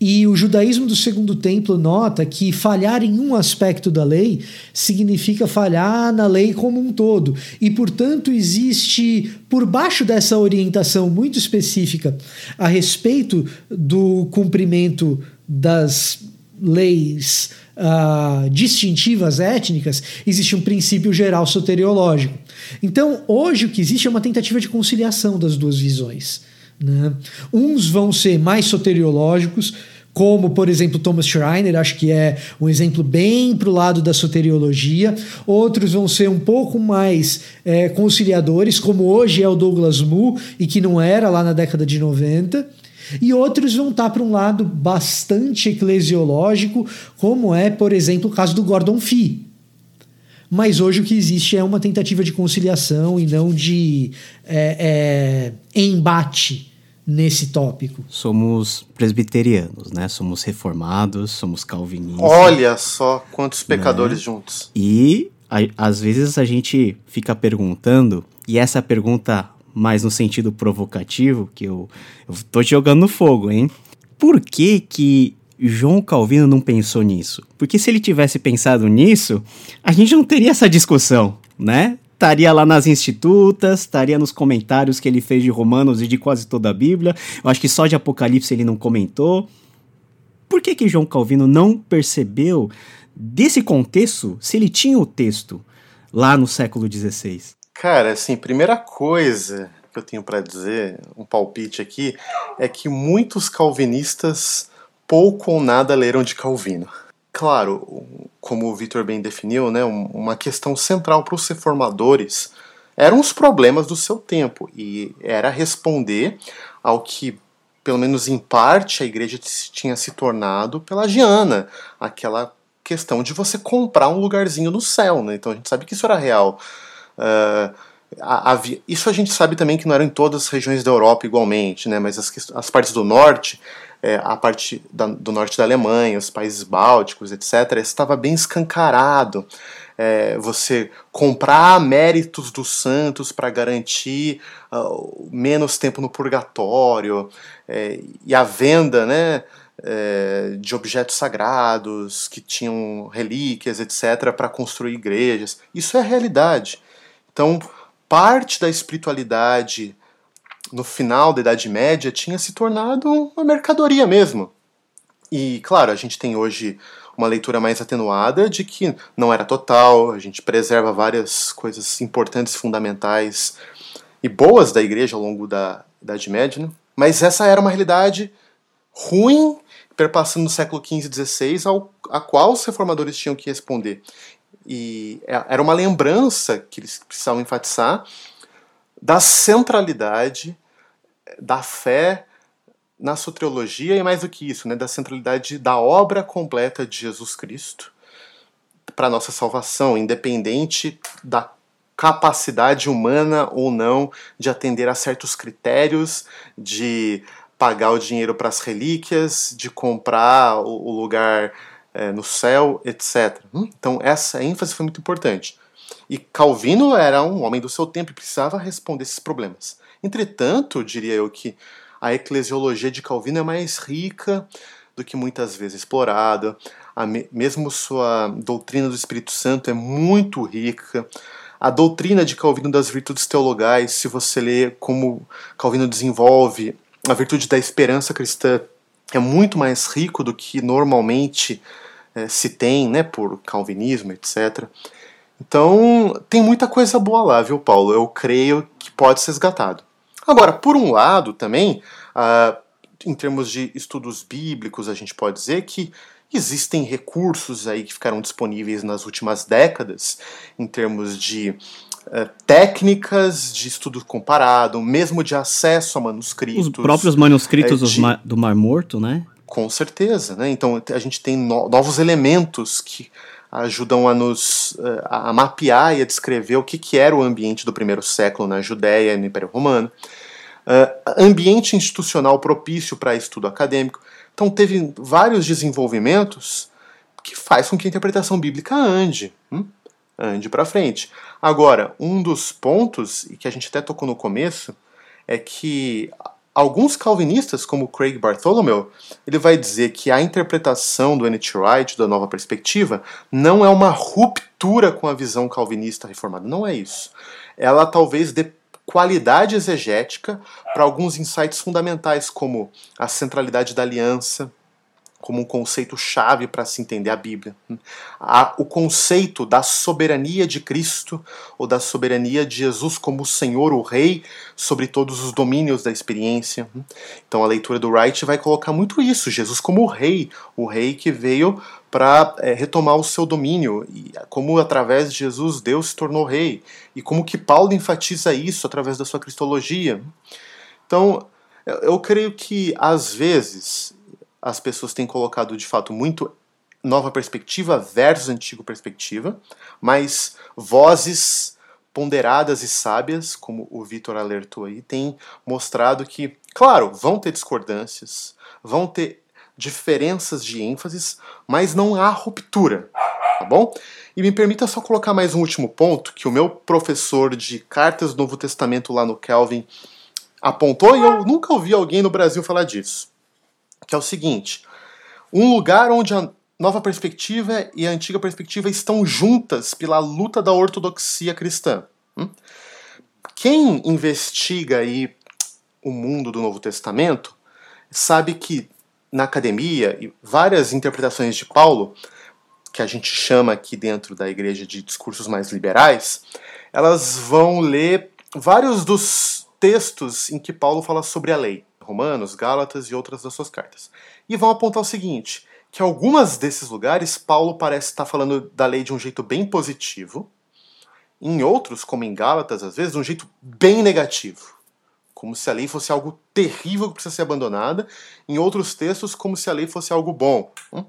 E o judaísmo do Segundo Templo nota que falhar em um aspecto da lei significa falhar na lei como um todo. E, portanto, existe, por baixo dessa orientação muito específica a respeito do cumprimento das leis uh, distintivas étnicas, existe um princípio geral soteriológico. Então, hoje o que existe é uma tentativa de conciliação das duas visões. Né? Uns vão ser mais soteriológicos, como, por exemplo, Thomas Schreiner, acho que é um exemplo bem para o lado da soteriologia. Outros vão ser um pouco mais é, conciliadores, como hoje é o Douglas Moo, e que não era lá na década de 90 e outros vão estar para um lado bastante eclesiológico, como é, por exemplo, o caso do Gordon Fee. Mas hoje o que existe é uma tentativa de conciliação e não de é, é, embate nesse tópico. Somos presbiterianos, né? Somos reformados, somos calvinistas. Olha só quantos pecadores né? juntos. E a, às vezes a gente fica perguntando, e essa pergunta mais no sentido provocativo, que eu, eu tô te jogando no fogo, hein? Por que que João Calvino não pensou nisso? Porque se ele tivesse pensado nisso, a gente não teria essa discussão, né? Estaria lá nas institutas, estaria nos comentários que ele fez de Romanos e de quase toda a Bíblia. Eu acho que só de Apocalipse ele não comentou. Por que que João Calvino não percebeu desse contexto se ele tinha o texto lá no século XVI? Cara, assim, primeira coisa que eu tenho para dizer, um palpite aqui, é que muitos calvinistas pouco ou nada leram de Calvino. Claro, como o Victor bem definiu, né, uma questão central para os reformadores eram os problemas do seu tempo e era responder ao que, pelo menos em parte, a igreja tinha se tornado pelagiana, aquela questão de você comprar um lugarzinho no céu, né? Então a gente sabe que isso era real. Uh, isso a gente sabe também que não era em todas as regiões da Europa igualmente, né? mas as, as partes do norte é, a parte da, do norte da Alemanha, os países bálticos, etc., estava bem escancarado. É, você comprar méritos dos santos para garantir uh, menos tempo no purgatório é, e a venda né, é, de objetos sagrados que tinham relíquias, etc., para construir igrejas. Isso é realidade. Então, parte da espiritualidade no final da Idade Média tinha se tornado uma mercadoria mesmo. E, claro, a gente tem hoje uma leitura mais atenuada de que não era total, a gente preserva várias coisas importantes, fundamentais e boas da igreja ao longo da Idade Média, né? mas essa era uma realidade ruim, perpassando no século XV e XVI, ao, a qual os reformadores tinham que responder. E é, era uma lembrança que eles precisavam enfatizar da centralidade da fé na soteriologia e mais do que isso, né, da centralidade da obra completa de Jesus Cristo para nossa salvação, independente da capacidade humana ou não de atender a certos critérios, de pagar o dinheiro para as relíquias, de comprar o lugar é, no céu, etc. Hum, então essa ênfase foi muito importante. E Calvino era um homem do seu tempo e precisava responder esses problemas. Entretanto, diria eu que a eclesiologia de Calvino é mais rica do que muitas vezes explorada. A me mesmo sua doutrina do Espírito Santo é muito rica. A doutrina de Calvino das virtudes teologais, se você ler como Calvino desenvolve a virtude da esperança cristã, é muito mais rico do que normalmente é, se tem, né, por calvinismo, etc. Então, tem muita coisa boa lá, viu, Paulo? Eu creio que pode ser resgatado. Agora, por um lado, também, uh, em termos de estudos bíblicos, a gente pode dizer que existem recursos aí que ficaram disponíveis nas últimas décadas, em termos de técnicas de estudo comparado, mesmo de acesso a manuscritos. Os próprios manuscritos é, de... do Mar Morto, né? Com certeza, né? Então a gente tem no novos elementos que ajudam a nos eh, a mapear e a descrever o que, que era o ambiente do primeiro século na Judéia e no Império Romano. Uh, ambiente institucional propício para estudo acadêmico. Então teve vários desenvolvimentos que faz com que a interpretação bíblica ande, hum? Ande para frente. Agora, um dos pontos, e que a gente até tocou no começo, é que alguns calvinistas, como Craig Bartholomew, ele vai dizer que a interpretação do N.T. Wright, da nova perspectiva, não é uma ruptura com a visão calvinista reformada. Não é isso. Ela talvez dê qualidade exegética para alguns insights fundamentais, como a centralidade da aliança, como um conceito chave para se entender a Bíblia. o conceito da soberania de Cristo ou da soberania de Jesus como Senhor, o Rei, sobre todos os domínios da experiência. Então a leitura do Wright vai colocar muito isso: Jesus como o Rei, o Rei que veio para é, retomar o seu domínio, e como através de Jesus Deus se tornou Rei, e como que Paulo enfatiza isso através da sua cristologia. Então, eu creio que às vezes as pessoas têm colocado de fato muito nova perspectiva versus antiga perspectiva, mas vozes ponderadas e sábias, como o Vitor alertou aí, têm mostrado que, claro, vão ter discordâncias, vão ter diferenças de ênfases, mas não há ruptura, tá bom? E me permita só colocar mais um último ponto que o meu professor de cartas do Novo Testamento lá no Kelvin apontou e eu nunca ouvi alguém no Brasil falar disso que é o seguinte: um lugar onde a nova perspectiva e a antiga perspectiva estão juntas pela luta da ortodoxia cristã. Hum? Quem investiga aí o mundo do Novo Testamento sabe que na academia e várias interpretações de Paulo, que a gente chama aqui dentro da igreja de discursos mais liberais, elas vão ler vários dos textos em que Paulo fala sobre a lei. Romanos, Gálatas e outras das suas cartas. E vão apontar o seguinte: que algumas desses lugares Paulo parece estar falando da lei de um jeito bem positivo, em outros, como em Gálatas, às vezes, de um jeito bem negativo. Como se a lei fosse algo terrível que precisa ser abandonada, em outros textos, como se a lei fosse algo bom. Hum?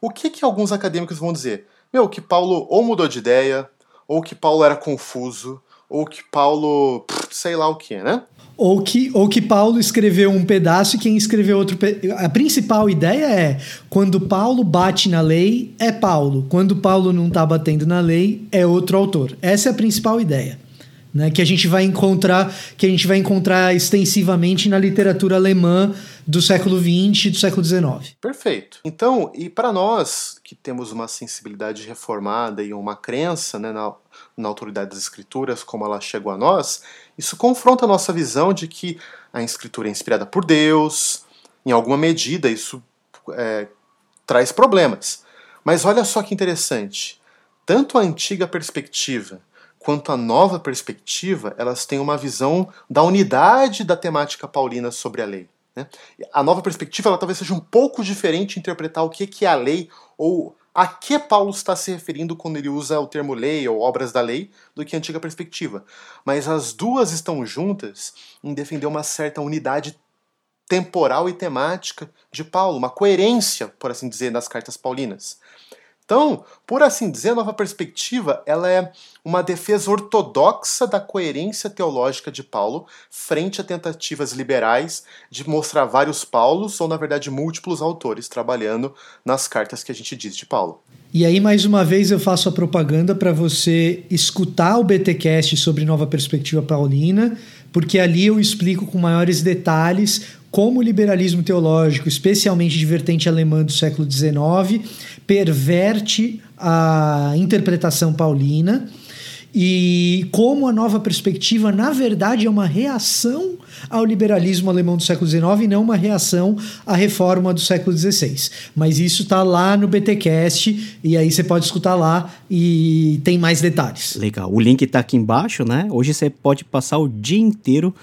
O que, que alguns acadêmicos vão dizer? Meu, que Paulo ou mudou de ideia, ou que Paulo era confuso, ou que Paulo, sei lá o que, né? Ou que, ou que Paulo escreveu um pedaço e quem escreveu outro. Pe... A principal ideia é: quando Paulo bate na lei, é Paulo. Quando Paulo não está batendo na lei, é outro autor. Essa é a principal ideia. Né, que a gente vai encontrar que a gente vai encontrar extensivamente na literatura alemã do século XX e do século XIX. Perfeito. Então, e para nós que temos uma sensibilidade reformada e uma crença né, na, na autoridade das escrituras, como ela chegou a nós, isso confronta a nossa visão de que a escritura é inspirada por Deus, em alguma medida isso é, traz problemas. Mas olha só que interessante. Tanto a antiga perspectiva quanto a nova perspectiva, elas têm uma visão da unidade da temática paulina sobre a lei. Né? A nova perspectiva ela talvez seja um pouco diferente interpretar o que é a lei ou a que Paulo está se referindo quando ele usa o termo lei ou obras da lei do que a antiga perspectiva. Mas as duas estão juntas em defender uma certa unidade temporal e temática de Paulo, uma coerência, por assim dizer, nas cartas paulinas. Então, por assim dizer, a nova perspectiva ela é uma defesa ortodoxa da coerência teológica de Paulo frente a tentativas liberais de mostrar vários Paulos ou, na verdade, múltiplos autores trabalhando nas cartas que a gente diz de Paulo. E aí, mais uma vez, eu faço a propaganda para você escutar o BTcast sobre Nova Perspectiva Paulina, porque ali eu explico com maiores detalhes como o liberalismo teológico, especialmente de vertente alemã do século XIX, perverte a interpretação paulina e como a nova perspectiva, na verdade, é uma reação ao liberalismo alemão do século XIX e não uma reação à reforma do século XVI. Mas isso está lá no BTcast e aí você pode escutar lá e tem mais detalhes. Legal. O link está aqui embaixo, né? Hoje você pode passar o dia inteiro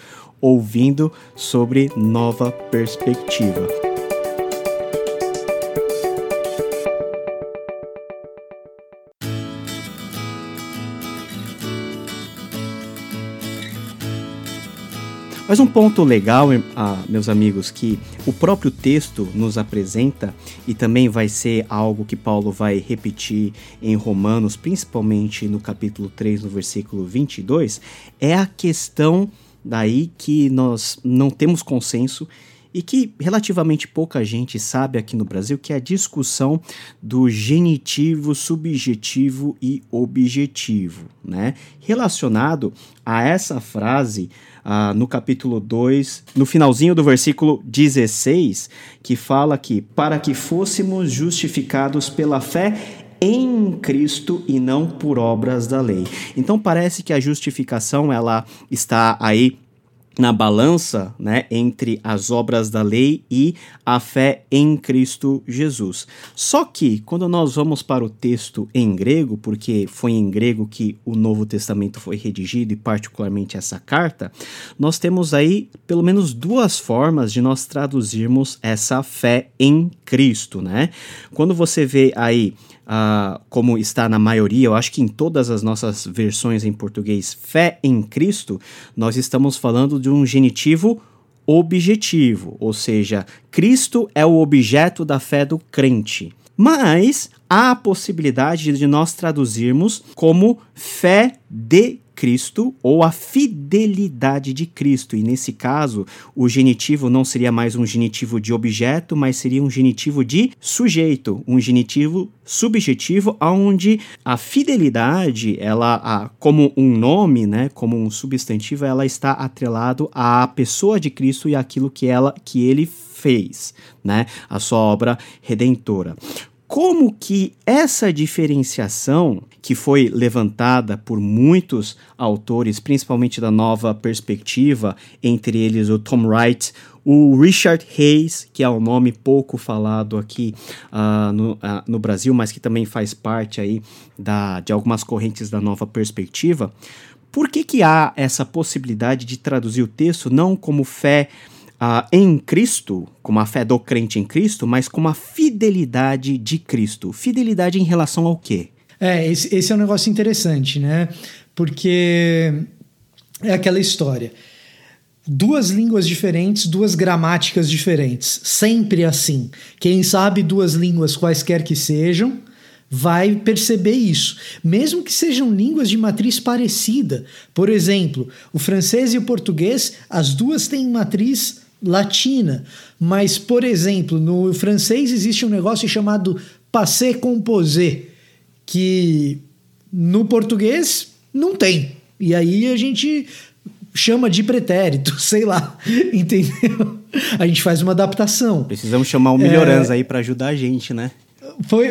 ouvindo sobre nova perspectiva. Mas um ponto legal, ah, meus amigos, que o próprio texto nos apresenta e também vai ser algo que Paulo vai repetir em Romanos, principalmente no capítulo 3, no versículo 22, é a questão daí que nós não temos consenso e que relativamente pouca gente sabe aqui no Brasil, que é a discussão do genitivo, subjetivo e objetivo, né? Relacionado a essa frase ah, no capítulo 2, no finalzinho do versículo 16, que fala que para que fôssemos justificados pela fé em Cristo e não por obras da lei. Então parece que a justificação ela está aí na balança né, entre as obras da lei e a fé em Cristo Jesus. Só que, quando nós vamos para o texto em grego, porque foi em grego que o Novo Testamento foi redigido e, particularmente, essa carta, nós temos aí pelo menos duas formas de nós traduzirmos essa fé em Cristo. Né? Quando você vê aí uh, como está na maioria, eu acho que em todas as nossas versões em português, fé em Cristo, nós estamos falando de um genitivo objetivo, ou seja, Cristo é o objeto da fé do crente. Mas há a possibilidade de nós traduzirmos como fé de Cristo ou a fidelidade de Cristo. E nesse caso, o genitivo não seria mais um genitivo de objeto, mas seria um genitivo de sujeito, um genitivo subjetivo, onde a fidelidade, ela, como um nome, né, como um substantivo, ela está atrelado à pessoa de Cristo e aquilo que ela, que ele fez, né, a sua obra redentora como que essa diferenciação que foi levantada por muitos autores, principalmente da nova perspectiva, entre eles o Tom Wright, o Richard Hayes, que é um nome pouco falado aqui uh, no, uh, no, Brasil, mas que também faz parte aí da, de algumas correntes da nova perspectiva, por que, que há essa possibilidade de traduzir o texto não como fé uh, em Cristo, como a fé do crente em Cristo, mas como a fidelidade de Cristo. Fidelidade em relação ao quê? É, esse, esse é um negócio interessante, né? Porque é aquela história. Duas línguas diferentes, duas gramáticas diferentes. Sempre assim. Quem sabe duas línguas, quaisquer que sejam, vai perceber isso, mesmo que sejam línguas de matriz parecida. Por exemplo, o francês e o português, as duas têm matriz latina, mas, por exemplo, no francês existe um negócio chamado passé composé, que no português não tem. E aí a gente chama de pretérito, (laughs) sei lá, entendeu? A gente faz uma adaptação. Precisamos chamar o Melhorança é... aí para ajudar a gente, né?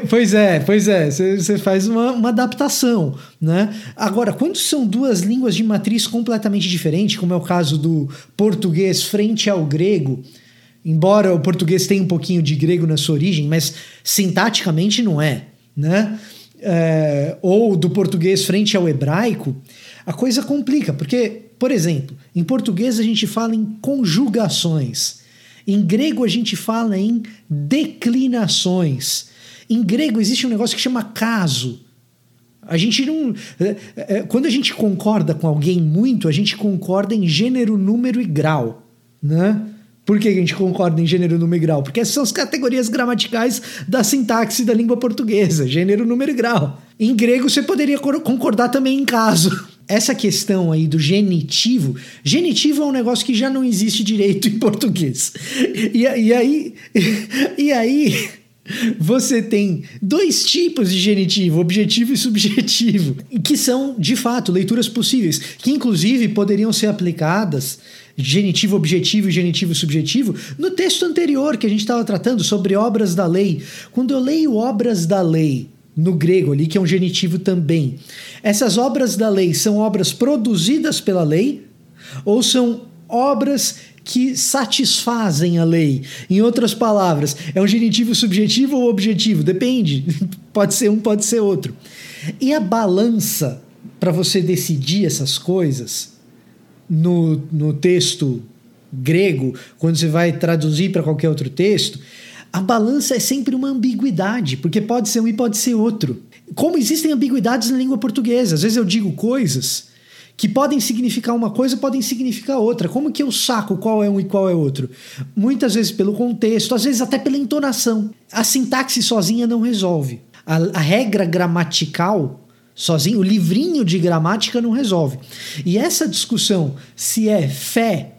Pois é, pois é, você faz uma, uma, adaptação, né? Agora, quando são duas línguas de matriz completamente diferentes, como é o caso do português frente ao grego, embora o português tenha um pouquinho de grego na sua origem, mas sintaticamente não é, né? É, ou do português frente ao hebraico, a coisa complica, porque, por exemplo, em português a gente fala em conjugações, em grego a gente fala em declinações. Em grego existe um negócio que chama caso. A gente não. É, é, quando a gente concorda com alguém muito, a gente concorda em gênero, número e grau. Né? Por que a gente concorda em gênero, número e grau? Porque essas são as categorias gramaticais da sintaxe da língua portuguesa: gênero, número e grau. Em grego, você poderia concordar também em caso. Essa questão aí do genitivo, genitivo é um negócio que já não existe direito em português. E, e aí, (laughs) e aí você tem dois tipos de genitivo, objetivo e subjetivo, (laughs) que são, de fato, leituras possíveis, que inclusive poderiam ser aplicadas, genitivo objetivo e genitivo subjetivo, no texto anterior que a gente estava tratando sobre obras da lei. Quando eu leio obras da lei no grego ali, que é um genitivo também, essas obras da lei são obras produzidas pela lei ou são obras que satisfazem a lei. Em outras palavras, é um genitivo subjetivo ou objetivo? Depende. (laughs) Pode ser um, pode ser outro. E a balança para você decidir essas coisas no, no texto grego, quando você vai traduzir para qualquer outro texto, a balança é sempre uma ambiguidade, porque pode ser um e pode ser outro. Como existem ambiguidades na língua portuguesa, às vezes eu digo coisas que podem significar uma coisa, podem significar outra. Como que eu saco qual é um e qual é outro? Muitas vezes pelo contexto, às vezes até pela entonação. A sintaxe sozinha não resolve. A, a regra gramatical sozinho, o livrinho de gramática não resolve. E essa discussão se é fé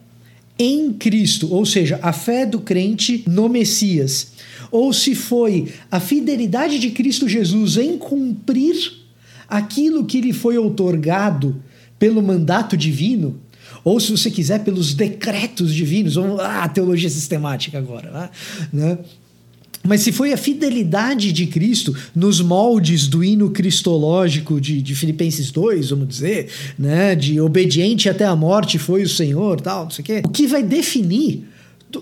em Cristo, ou seja, a fé do crente no Messias, ou se foi a fidelidade de Cristo Jesus em cumprir aquilo que lhe foi outorgado pelo mandato divino, ou se você quiser, pelos decretos divinos, vamos lá, teologia sistemática agora, né? Mas se foi a fidelidade de Cristo nos moldes do hino cristológico de, de, Filipenses 2, vamos dizer, né? De obediente até a morte foi o Senhor, tal, não sei o quê. O que vai definir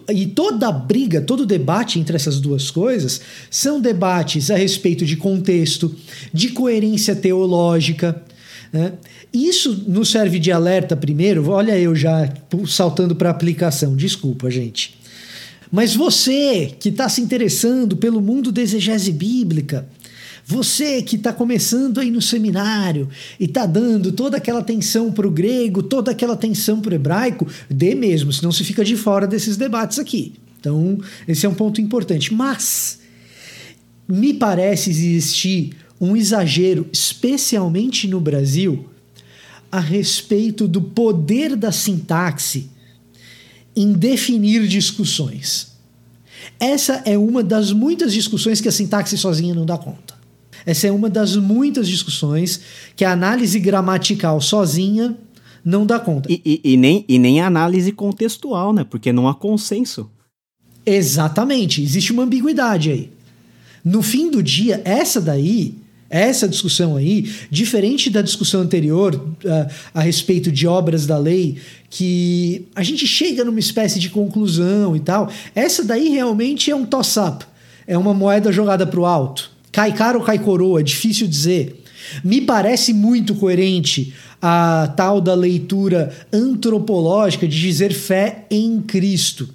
e toda briga, todo debate entre essas duas coisas são debates a respeito de contexto, de coerência teológica, né? Isso nos serve de alerta primeiro. Olha, eu já saltando para aplicação, desculpa, gente. Mas você que está se interessando pelo mundo da exegese bíblica, você que está começando aí no seminário e está dando toda aquela atenção para o grego, toda aquela atenção para o hebraico, dê mesmo, senão você fica de fora desses debates aqui. Então, esse é um ponto importante. Mas me parece existir um exagero, especialmente no Brasil, a respeito do poder da sintaxe em definir discussões. Essa é uma das muitas discussões que a sintaxe sozinha não dá conta. Essa é uma das muitas discussões que a análise gramatical sozinha não dá conta. E, e, e, nem, e nem a análise contextual, né? Porque não há consenso. Exatamente, existe uma ambiguidade aí. No fim do dia, essa daí essa discussão aí, diferente da discussão anterior uh, a respeito de obras da lei, que a gente chega numa espécie de conclusão e tal, essa daí realmente é um toss-up, é uma moeda jogada para o alto. Cai caro ou cai coroa, é difícil dizer. Me parece muito coerente a tal da leitura antropológica de dizer fé em Cristo.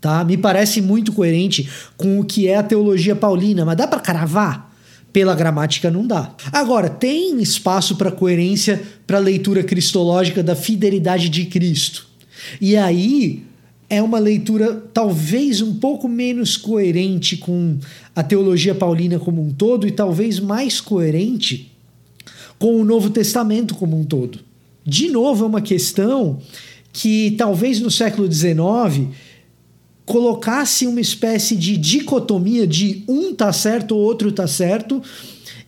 Tá? Me parece muito coerente com o que é a teologia paulina, mas dá para cravar? Pela gramática não dá. Agora, tem espaço para coerência para a leitura cristológica da fidelidade de Cristo. E aí, é uma leitura talvez um pouco menos coerente com a teologia paulina como um todo e talvez mais coerente com o Novo Testamento como um todo. De novo, é uma questão que talvez no século XIX colocasse uma espécie de dicotomia de um tá certo, o outro tá certo,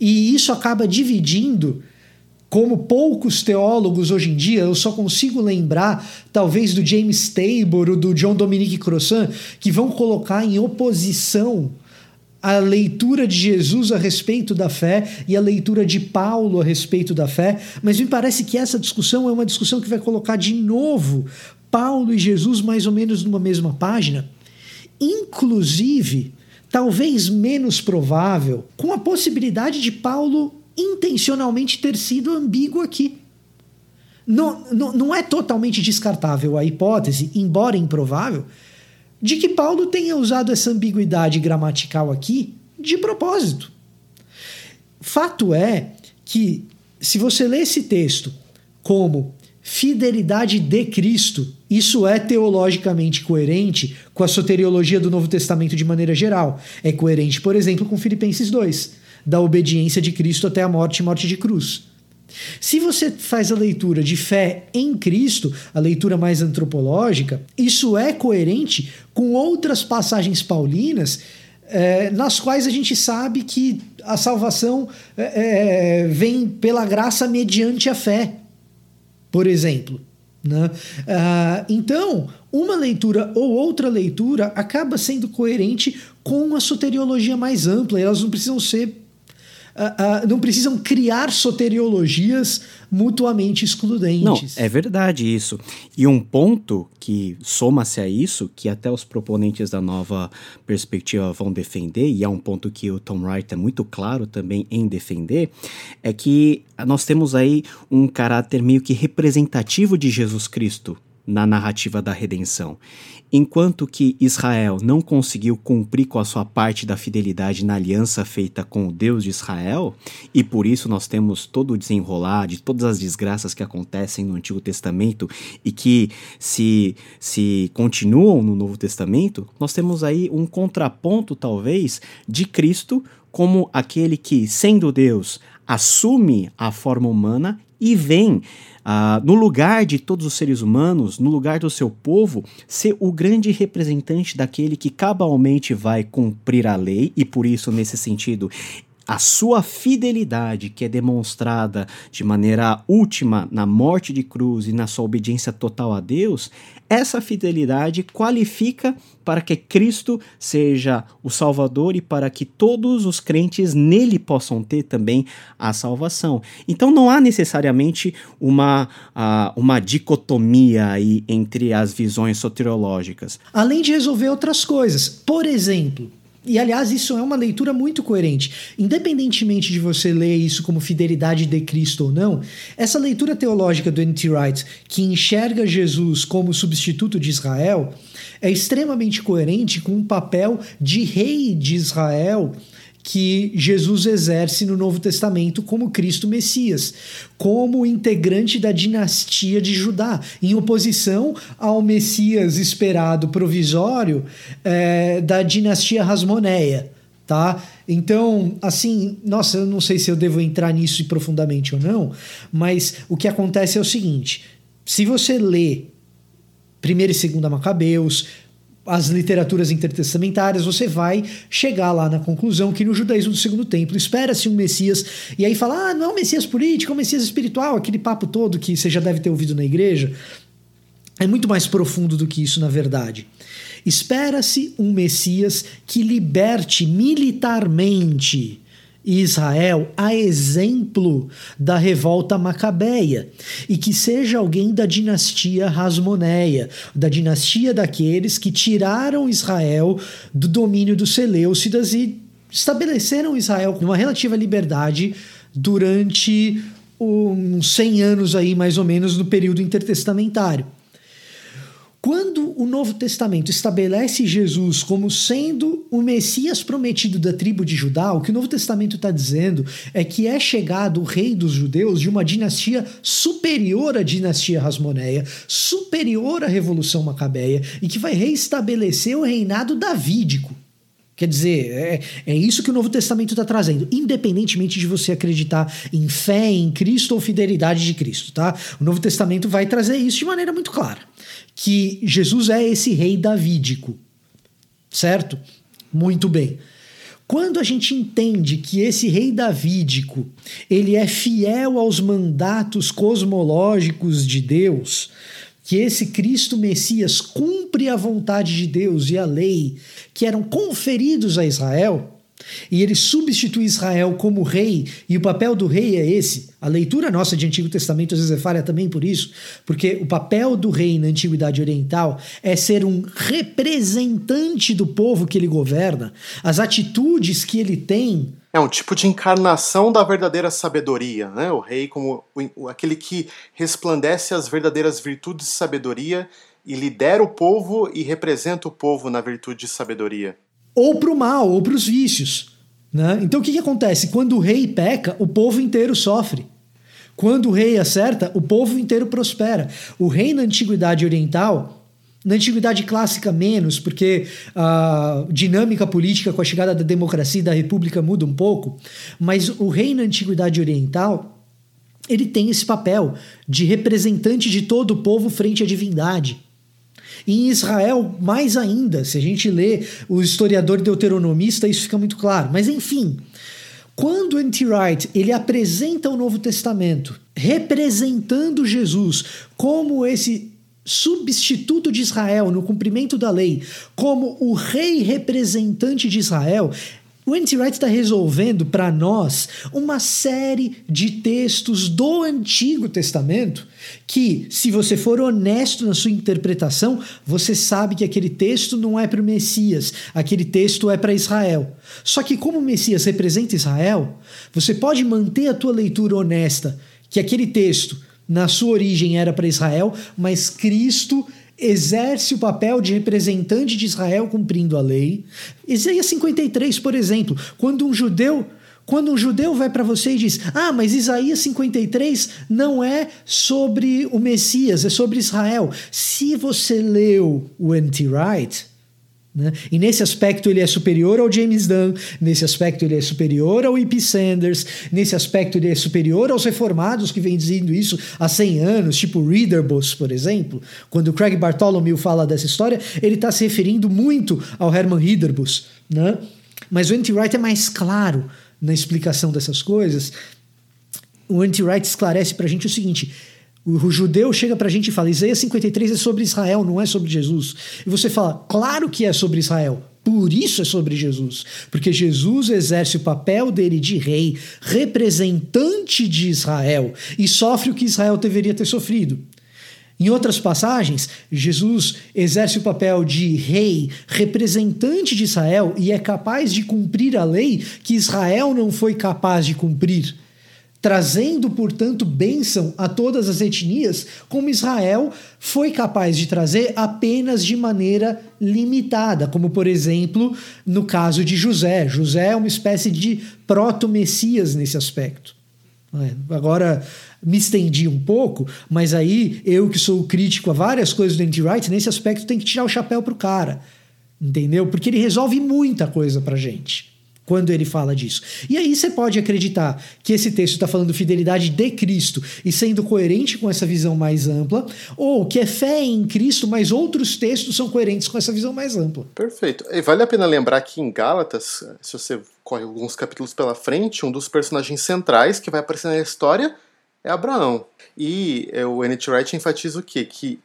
e isso acaba dividindo como poucos teólogos hoje em dia, eu só consigo lembrar, talvez, do James Tabor ou do John Dominique Crossan, que vão colocar em oposição a leitura de Jesus a respeito da fé e a leitura de Paulo a respeito da fé, mas me parece que essa discussão é uma discussão que vai colocar de novo Paulo e Jesus mais ou menos numa mesma página. Inclusive, talvez menos provável, com a possibilidade de Paulo intencionalmente ter sido ambíguo aqui. Não, não, não é totalmente descartável a hipótese, embora improvável, de que Paulo tenha usado essa ambiguidade gramatical aqui de propósito. Fato é que, se você lê esse texto como fidelidade de Cristo, isso é teologicamente coerente com a soteriologia do Novo Testamento de maneira geral. É coerente, por exemplo, com Filipenses 2 da obediência de Cristo até a morte e morte de cruz. Se você faz a leitura de fé em Cristo, a leitura mais antropológica, isso é coerente com outras passagens paulinas é, nas quais a gente sabe que a salvação é, vem pela graça mediante a fé, por exemplo. Né? Uh, então, uma leitura ou outra leitura acaba sendo coerente com a soteriologia mais ampla, elas não precisam ser uh, não precisam criar soteriologias mutuamente excludentes. Não, é verdade isso. E um ponto que soma-se a isso, que até os proponentes da nova perspectiva vão defender, e é um ponto que o Tom Wright é muito claro também em defender, é que nós temos aí um caráter meio que representativo de Jesus Cristo na narrativa da redenção. Enquanto que Israel não conseguiu cumprir com a sua parte da fidelidade na aliança feita com o Deus de Israel, e por isso nós temos todo o desenrolar de todas as desgraças que acontecem no Antigo Testamento e que se, se continuam no Novo Testamento, nós temos aí um contraponto, talvez, de Cristo como aquele que, sendo Deus, assume a forma humana e vem Uh, no lugar de todos os seres humanos, no lugar do seu povo, ser o grande representante daquele que cabalmente vai cumprir a lei, e por isso, nesse sentido, a sua fidelidade, que é demonstrada de maneira última na morte de cruz e na sua obediência total a Deus, essa fidelidade qualifica para que Cristo seja o Salvador e para que todos os crentes nele possam ter também a salvação. Então não há necessariamente uma, uh, uma dicotomia aí entre as visões soteriológicas. Além de resolver outras coisas. Por exemplo, e aliás, isso é uma leitura muito coerente. Independentemente de você ler isso como fidelidade de Cristo ou não, essa leitura teológica do N.T. Wright, que enxerga Jesus como substituto de Israel, é extremamente coerente com o papel de rei de Israel que Jesus exerce no Novo Testamento como Cristo Messias, como integrante da dinastia de Judá, em oposição ao Messias esperado provisório é, da dinastia Rasmoneia. Tá? Então, assim, nossa, eu não sei se eu devo entrar nisso profundamente ou não, mas o que acontece é o seguinte: se você lê primeira e segunda Macabeus, as literaturas intertestamentárias, você vai chegar lá na conclusão que no judaísmo do segundo templo espera-se um Messias, e aí fala, ah, não é um Messias político, é um Messias espiritual, aquele papo todo que você já deve ter ouvido na igreja. É muito mais profundo do que isso, na verdade. Espera-se um Messias que liberte militarmente Israel a exemplo da revolta macabeia e que seja alguém da dinastia Rasmoneia, da dinastia daqueles que tiraram Israel do domínio dos Seleucidas e estabeleceram Israel com uma relativa liberdade durante uns 100 anos aí mais ou menos no período intertestamentário. Quando o Novo Testamento estabelece Jesus como sendo o Messias prometido da tribo de Judá, o que o Novo Testamento está dizendo é que é chegado o rei dos judeus de uma dinastia superior à dinastia Rasmoneia, superior à Revolução Macabeia, e que vai reestabelecer o reinado davídico. Quer dizer, é, é isso que o Novo Testamento está trazendo, independentemente de você acreditar em fé em Cristo ou fidelidade de Cristo, tá? O Novo Testamento vai trazer isso de maneira muito clara, que Jesus é esse rei davídico, certo? Muito bem. Quando a gente entende que esse rei davídico, ele é fiel aos mandatos cosmológicos de Deus, que esse Cristo Messias cumpre a vontade de Deus e a lei que eram conferidos a Israel, e ele substitui Israel como rei, e o papel do rei é esse. A leitura nossa de Antigo Testamento às vezes é falha também por isso, porque o papel do rei na Antiguidade Oriental é ser um representante do povo que ele governa. As atitudes que ele tem é um tipo de encarnação da verdadeira sabedoria, né? O rei como aquele que resplandece as verdadeiras virtudes de sabedoria e lidera o povo e representa o povo na virtude de sabedoria. Ou para o mal, ou para os vícios. Né? Então o que, que acontece? Quando o rei peca, o povo inteiro sofre. Quando o rei acerta, o povo inteiro prospera. O rei na antiguidade oriental na antiguidade clássica, menos, porque a dinâmica política com a chegada da democracia e da república muda um pouco, mas o rei na antiguidade oriental ele tem esse papel de representante de todo o povo frente à divindade. Em Israel, mais ainda, se a gente lê o historiador deuteronomista, isso fica muito claro. Mas enfim, quando N.T. Wright ele apresenta o Novo Testamento representando Jesus como esse substituto de Israel no cumprimento da lei, como o rei representante de Israel, o N.T. Wright está resolvendo para nós uma série de textos do Antigo Testamento que, se você for honesto na sua interpretação, você sabe que aquele texto não é para o Messias, aquele texto é para Israel. Só que, como o Messias representa Israel, você pode manter a tua leitura honesta, que aquele texto na sua origem era para Israel, mas Cristo exerce o papel de representante de Israel cumprindo a lei. Isaías 53, por exemplo, quando um judeu quando um judeu vai para você e diz: Ah, mas Isaías 53 não é sobre o Messias, é sobre Israel. Se você leu o N.T. Wright, né? E nesse aspecto ele é superior ao James Dunn, nesse aspecto ele é superior ao E.P. Sanders, nesse aspecto ele é superior aos reformados que vêm dizendo isso há 100 anos, tipo Readerbos, por exemplo. Quando Craig Bartholomew fala dessa história, ele está se referindo muito ao Herman Readerbos. Né? Mas o N.T. Wright é mais claro na explicação dessas coisas. O N.T. Wright esclarece para a gente o seguinte o judeu chega para a gente e fala: Isaías 53 é sobre Israel, não é sobre Jesus. E você fala: claro que é sobre Israel. Por isso é sobre Jesus. Porque Jesus exerce o papel dele de rei, representante de Israel, e sofre o que Israel deveria ter sofrido. Em outras passagens, Jesus exerce o papel de rei, representante de Israel, e é capaz de cumprir a lei que Israel não foi capaz de cumprir trazendo, portanto, bênção a todas as etnias, como Israel foi capaz de trazer apenas de maneira limitada, como por exemplo no caso de José. José é uma espécie de proto-messias nesse aspecto. É, agora me estendi um pouco, mas aí eu que sou crítico a várias coisas do Andy Wright, nesse aspecto tem que tirar o chapéu pro cara, entendeu? Porque ele resolve muita coisa pra gente quando ele fala disso. E aí você pode acreditar que esse texto está falando fidelidade de Cristo e sendo coerente com essa visão mais ampla, ou que é fé em Cristo, mas outros textos são coerentes com essa visão mais ampla. Perfeito. E vale a pena lembrar que em Gálatas, se você corre alguns capítulos pela frente, um dos personagens centrais que vai aparecer na história é Abraão. E é, o N.T. Wright enfatiza o quê? Que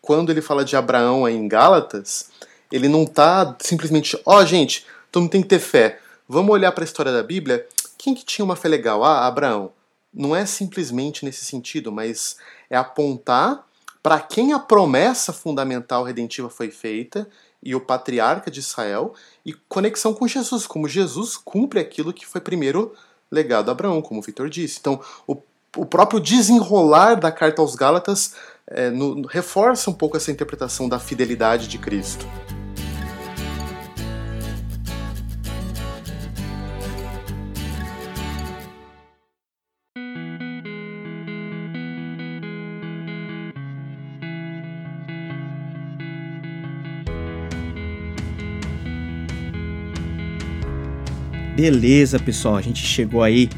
quando ele fala de Abraão aí em Gálatas, ele não está simplesmente, ó, oh, gente, todo mundo tem que ter fé. Vamos olhar para a história da Bíblia. Quem que tinha uma fé legal? Ah, Abraão. Não é simplesmente nesse sentido, mas é apontar para quem a promessa fundamental redentiva foi feita e o patriarca de Israel e conexão com Jesus, como Jesus cumpre aquilo que foi primeiro legado a Abraão, como o Vitor disse. Então, o, o próprio desenrolar da carta aos Gálatas é, no, reforça um pouco essa interpretação da fidelidade de Cristo. Beleza, pessoal, a gente chegou aí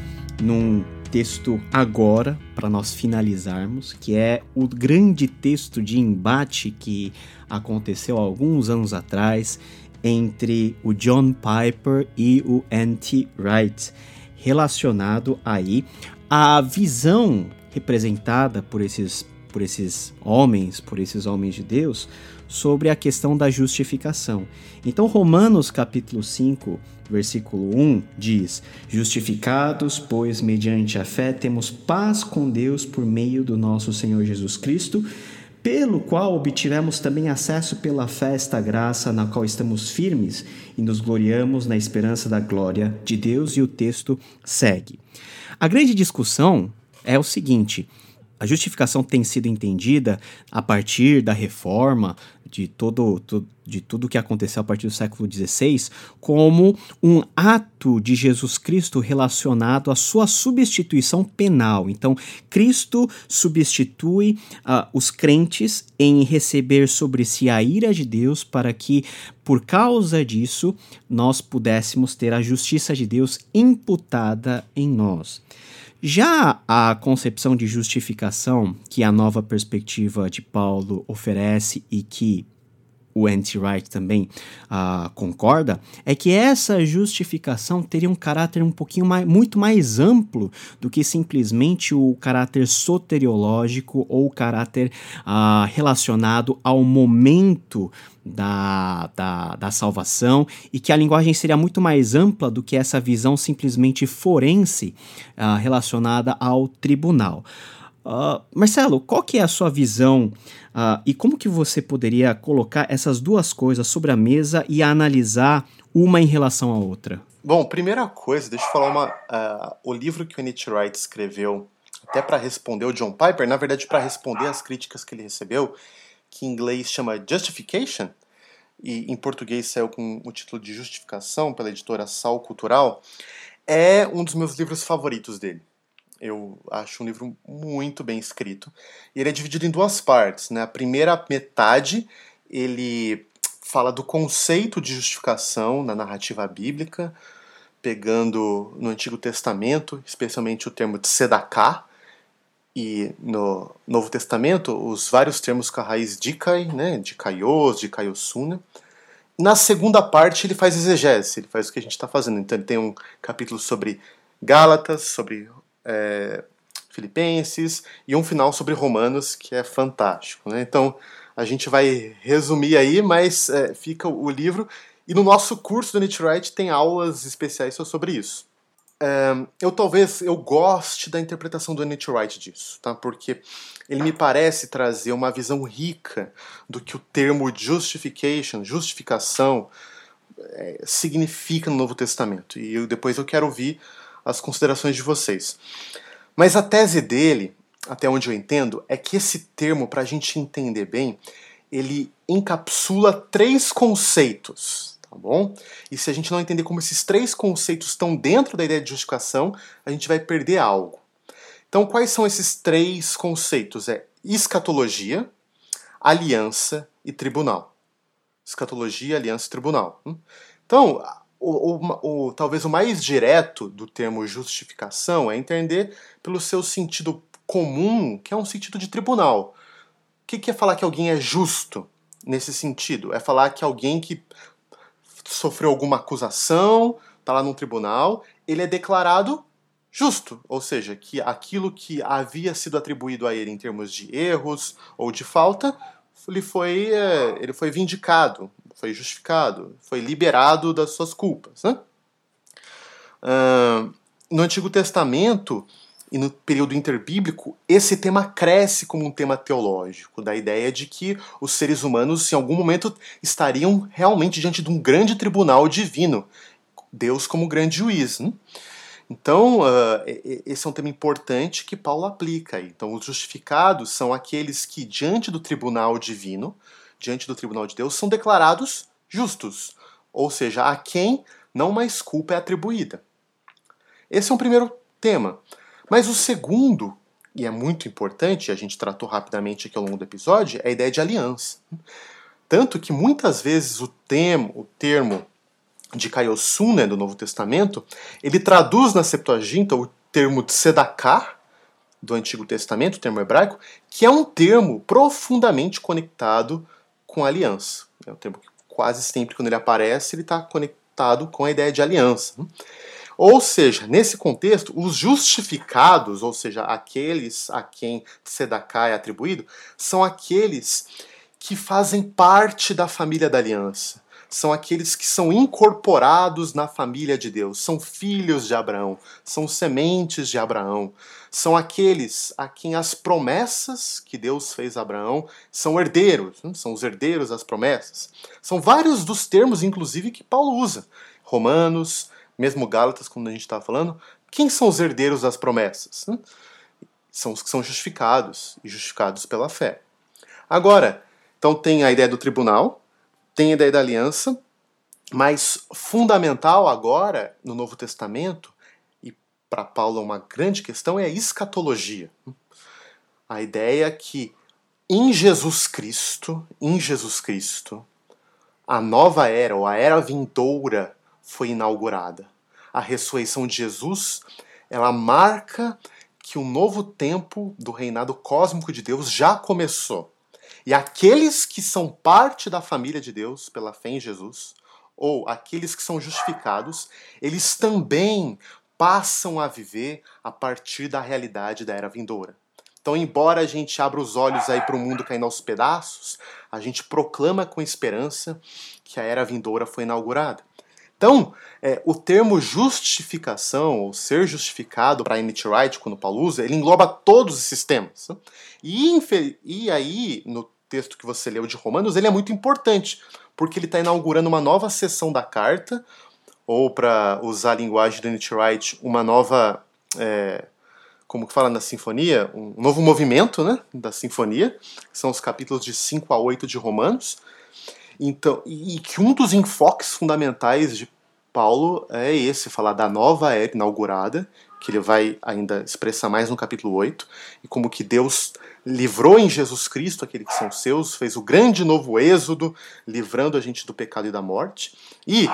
num texto agora para nós finalizarmos, que é o grande texto de embate que aconteceu alguns anos atrás entre o John Piper e o N.T. Wright, relacionado aí à visão representada por esses por esses homens, por esses homens de Deus, sobre a questão da justificação. Então, Romanos capítulo 5, versículo 1 diz: Justificados, pois, mediante a fé, temos paz com Deus por meio do nosso Senhor Jesus Cristo, pelo qual obtivemos também acesso pela fé a esta graça na qual estamos firmes e nos gloriamos na esperança da glória de Deus. E o texto segue. A grande discussão é o seguinte: a justificação tem sido entendida a partir da reforma, de todo, de tudo que aconteceu a partir do século XVI, como um ato de Jesus Cristo relacionado à sua substituição penal. Então, Cristo substitui uh, os crentes em receber sobre si a ira de Deus para que, por causa disso, nós pudéssemos ter a justiça de Deus imputada em nós. Já a concepção de justificação que a nova perspectiva de Paulo oferece e que o anti-right também uh, concorda, é que essa justificação teria um caráter um pouquinho mais, muito mais amplo do que simplesmente o caráter soteriológico ou o caráter uh, relacionado ao momento da, da, da salvação e que a linguagem seria muito mais ampla do que essa visão simplesmente forense uh, relacionada ao tribunal. Uh, Marcelo, qual que é a sua visão uh, e como que você poderia colocar essas duas coisas sobre a mesa e analisar uma em relação à outra? Bom, primeira coisa, deixa eu falar uma. Uh, o livro que o Nietzsche Wright escreveu, até para responder o John Piper, na verdade, para responder as críticas que ele recebeu, que em inglês chama Justification, e em português saiu com o título de Justificação pela editora Sal Cultural, é um dos meus livros favoritos dele. Eu acho um livro muito bem escrito. E ele é dividido em duas partes. Né? A primeira metade ele fala do conceito de justificação na narrativa bíblica, pegando no Antigo Testamento, especialmente o termo de sedaká, e no Novo Testamento, os vários termos com a raiz dikai, né, de kaios, de kaiosuna. Na segunda parte, ele faz exegese, ele faz o que a gente está fazendo. Então, ele tem um capítulo sobre Gálatas, sobre é, Filipenses e um final sobre Romanos, que é fantástico. Né? Então, a gente vai resumir aí, mas é, fica o livro. E no nosso curso do Nietzsche Wright tem aulas especiais sobre isso eu talvez eu goste da interpretação do Nietzsche Wright disso, tá? Porque ele me parece trazer uma visão rica do que o termo justification, justificação, é, significa no Novo Testamento. E eu, depois eu quero ouvir as considerações de vocês. Mas a tese dele, até onde eu entendo, é que esse termo, para a gente entender bem, ele encapsula três conceitos tá bom? E se a gente não entender como esses três conceitos estão dentro da ideia de justificação, a gente vai perder algo. Então, quais são esses três conceitos? É escatologia, aliança e tribunal. Escatologia, aliança e tribunal. Hum? Então, o, o, o, talvez o mais direto do termo justificação é entender pelo seu sentido comum, que é um sentido de tribunal. O que, que é falar que alguém é justo nesse sentido? É falar que alguém que sofreu alguma acusação, está lá num tribunal, ele é declarado justo, ou seja, que aquilo que havia sido atribuído a ele em termos de erros ou de falta, ele foi, é, ele foi vindicado, foi justificado, foi liberado das suas culpas. Né? Uh, no Antigo Testamento, e no período interbíblico, esse tema cresce como um tema teológico, da ideia de que os seres humanos, em algum momento, estariam realmente diante de um grande tribunal divino, Deus como grande juiz. Né? Então, uh, esse é um tema importante que Paulo aplica. Então, os justificados são aqueles que, diante do tribunal divino, diante do tribunal de Deus, são declarados justos, ou seja, a quem não mais culpa é atribuída. Esse é um primeiro tema. Mas o segundo, e é muito importante, a gente tratou rapidamente aqui ao longo do episódio, é a ideia de aliança. Tanto que muitas vezes o termo, o termo de Kaiosune né, do Novo Testamento, ele traduz na Septuaginta o termo tzedakah do Antigo Testamento, o termo hebraico, que é um termo profundamente conectado com aliança. É um termo que quase sempre quando ele aparece, ele está conectado com a ideia de aliança. Ou seja, nesse contexto, os justificados, ou seja, aqueles a quem tzedakah é atribuído, são aqueles que fazem parte da família da aliança são aqueles que são incorporados na família de Deus, são filhos de Abraão, são sementes de Abraão, são aqueles a quem as promessas que Deus fez a Abraão são herdeiros, né? são os herdeiros das promessas. São vários dos termos, inclusive, que Paulo usa. Romanos, mesmo Gálatas, como a gente estava falando, quem são os herdeiros das promessas? Né? São os que são justificados e justificados pela fé. Agora, então tem a ideia do tribunal, tem a ideia da aliança, mas fundamental agora no Novo Testamento, e para Paulo é uma grande questão, é a escatologia. A ideia que em Jesus Cristo, em Jesus Cristo, a nova era, ou a era vindoura, foi inaugurada. A ressurreição de Jesus, ela marca que um novo tempo do reinado cósmico de Deus já começou. E aqueles que são parte da família de Deus pela fé em Jesus, ou aqueles que são justificados, eles também passam a viver a partir da realidade da era vindoura. Então, embora a gente abra os olhos aí para o mundo caindo aos pedaços, a gente proclama com esperança que a era vindoura foi inaugurada. Então, é, o termo justificação, ou ser justificado para N.T. Wright, quando Paulo usa, ele engloba todos esses temas. E, e aí, no texto que você leu de Romanos, ele é muito importante, porque ele está inaugurando uma nova sessão da carta, ou para usar a linguagem do Nietzsche Wright, uma nova, é, como que fala na sinfonia, um novo movimento né, da sinfonia, são os capítulos de 5 a 8 de Romanos, então, e que um dos enfoques fundamentais de Paulo é esse, falar da nova era inaugurada, que ele vai ainda expressar mais no capítulo 8, e como que Deus livrou em Jesus Cristo aqueles que são seus, fez o grande novo êxodo, livrando a gente do pecado e da morte, e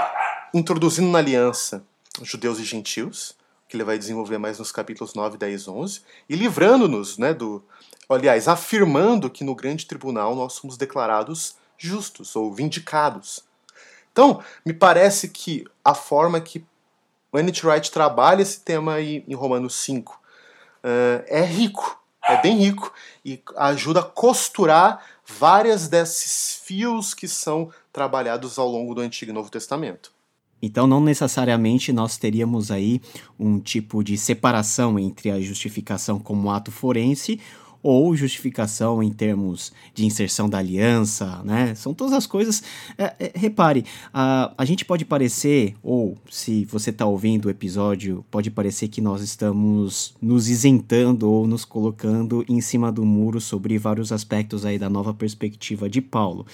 introduzindo na aliança judeus e gentios, que ele vai desenvolver mais nos capítulos 9, 10, 11, e livrando-nos, né, do, aliás, afirmando que no grande tribunal nós somos declarados justos ou vindicados. Então, me parece que a forma que o N.T. Wright trabalha esse tema aí em Romanos 5 uh, é rico, é bem rico e ajuda a costurar várias desses fios que são trabalhados ao longo do Antigo e Novo Testamento. Então, não necessariamente nós teríamos aí um tipo de separação entre a justificação como ato forense ou justificação em termos de inserção da aliança, né? São todas as coisas. É, é, repare, a, a gente pode parecer, ou se você está ouvindo o episódio, pode parecer que nós estamos nos isentando ou nos colocando em cima do muro sobre vários aspectos aí da nova perspectiva de Paulo.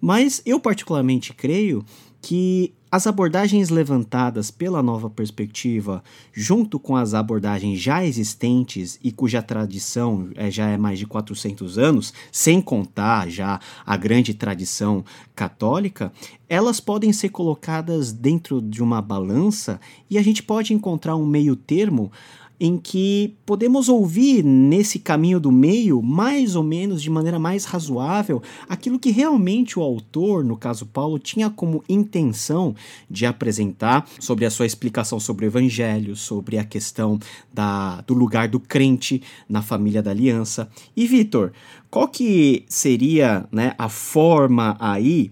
Mas eu particularmente creio que as abordagens levantadas pela nova perspectiva, junto com as abordagens já existentes e cuja tradição é, já é mais de 400 anos, sem contar já a grande tradição católica, elas podem ser colocadas dentro de uma balança e a gente pode encontrar um meio termo em que podemos ouvir nesse caminho do meio, mais ou menos de maneira mais razoável, aquilo que realmente o autor, no caso Paulo, tinha como intenção de apresentar sobre a sua explicação sobre o evangelho, sobre a questão da, do lugar do crente na família da aliança. E Vitor, qual que seria né, a forma aí,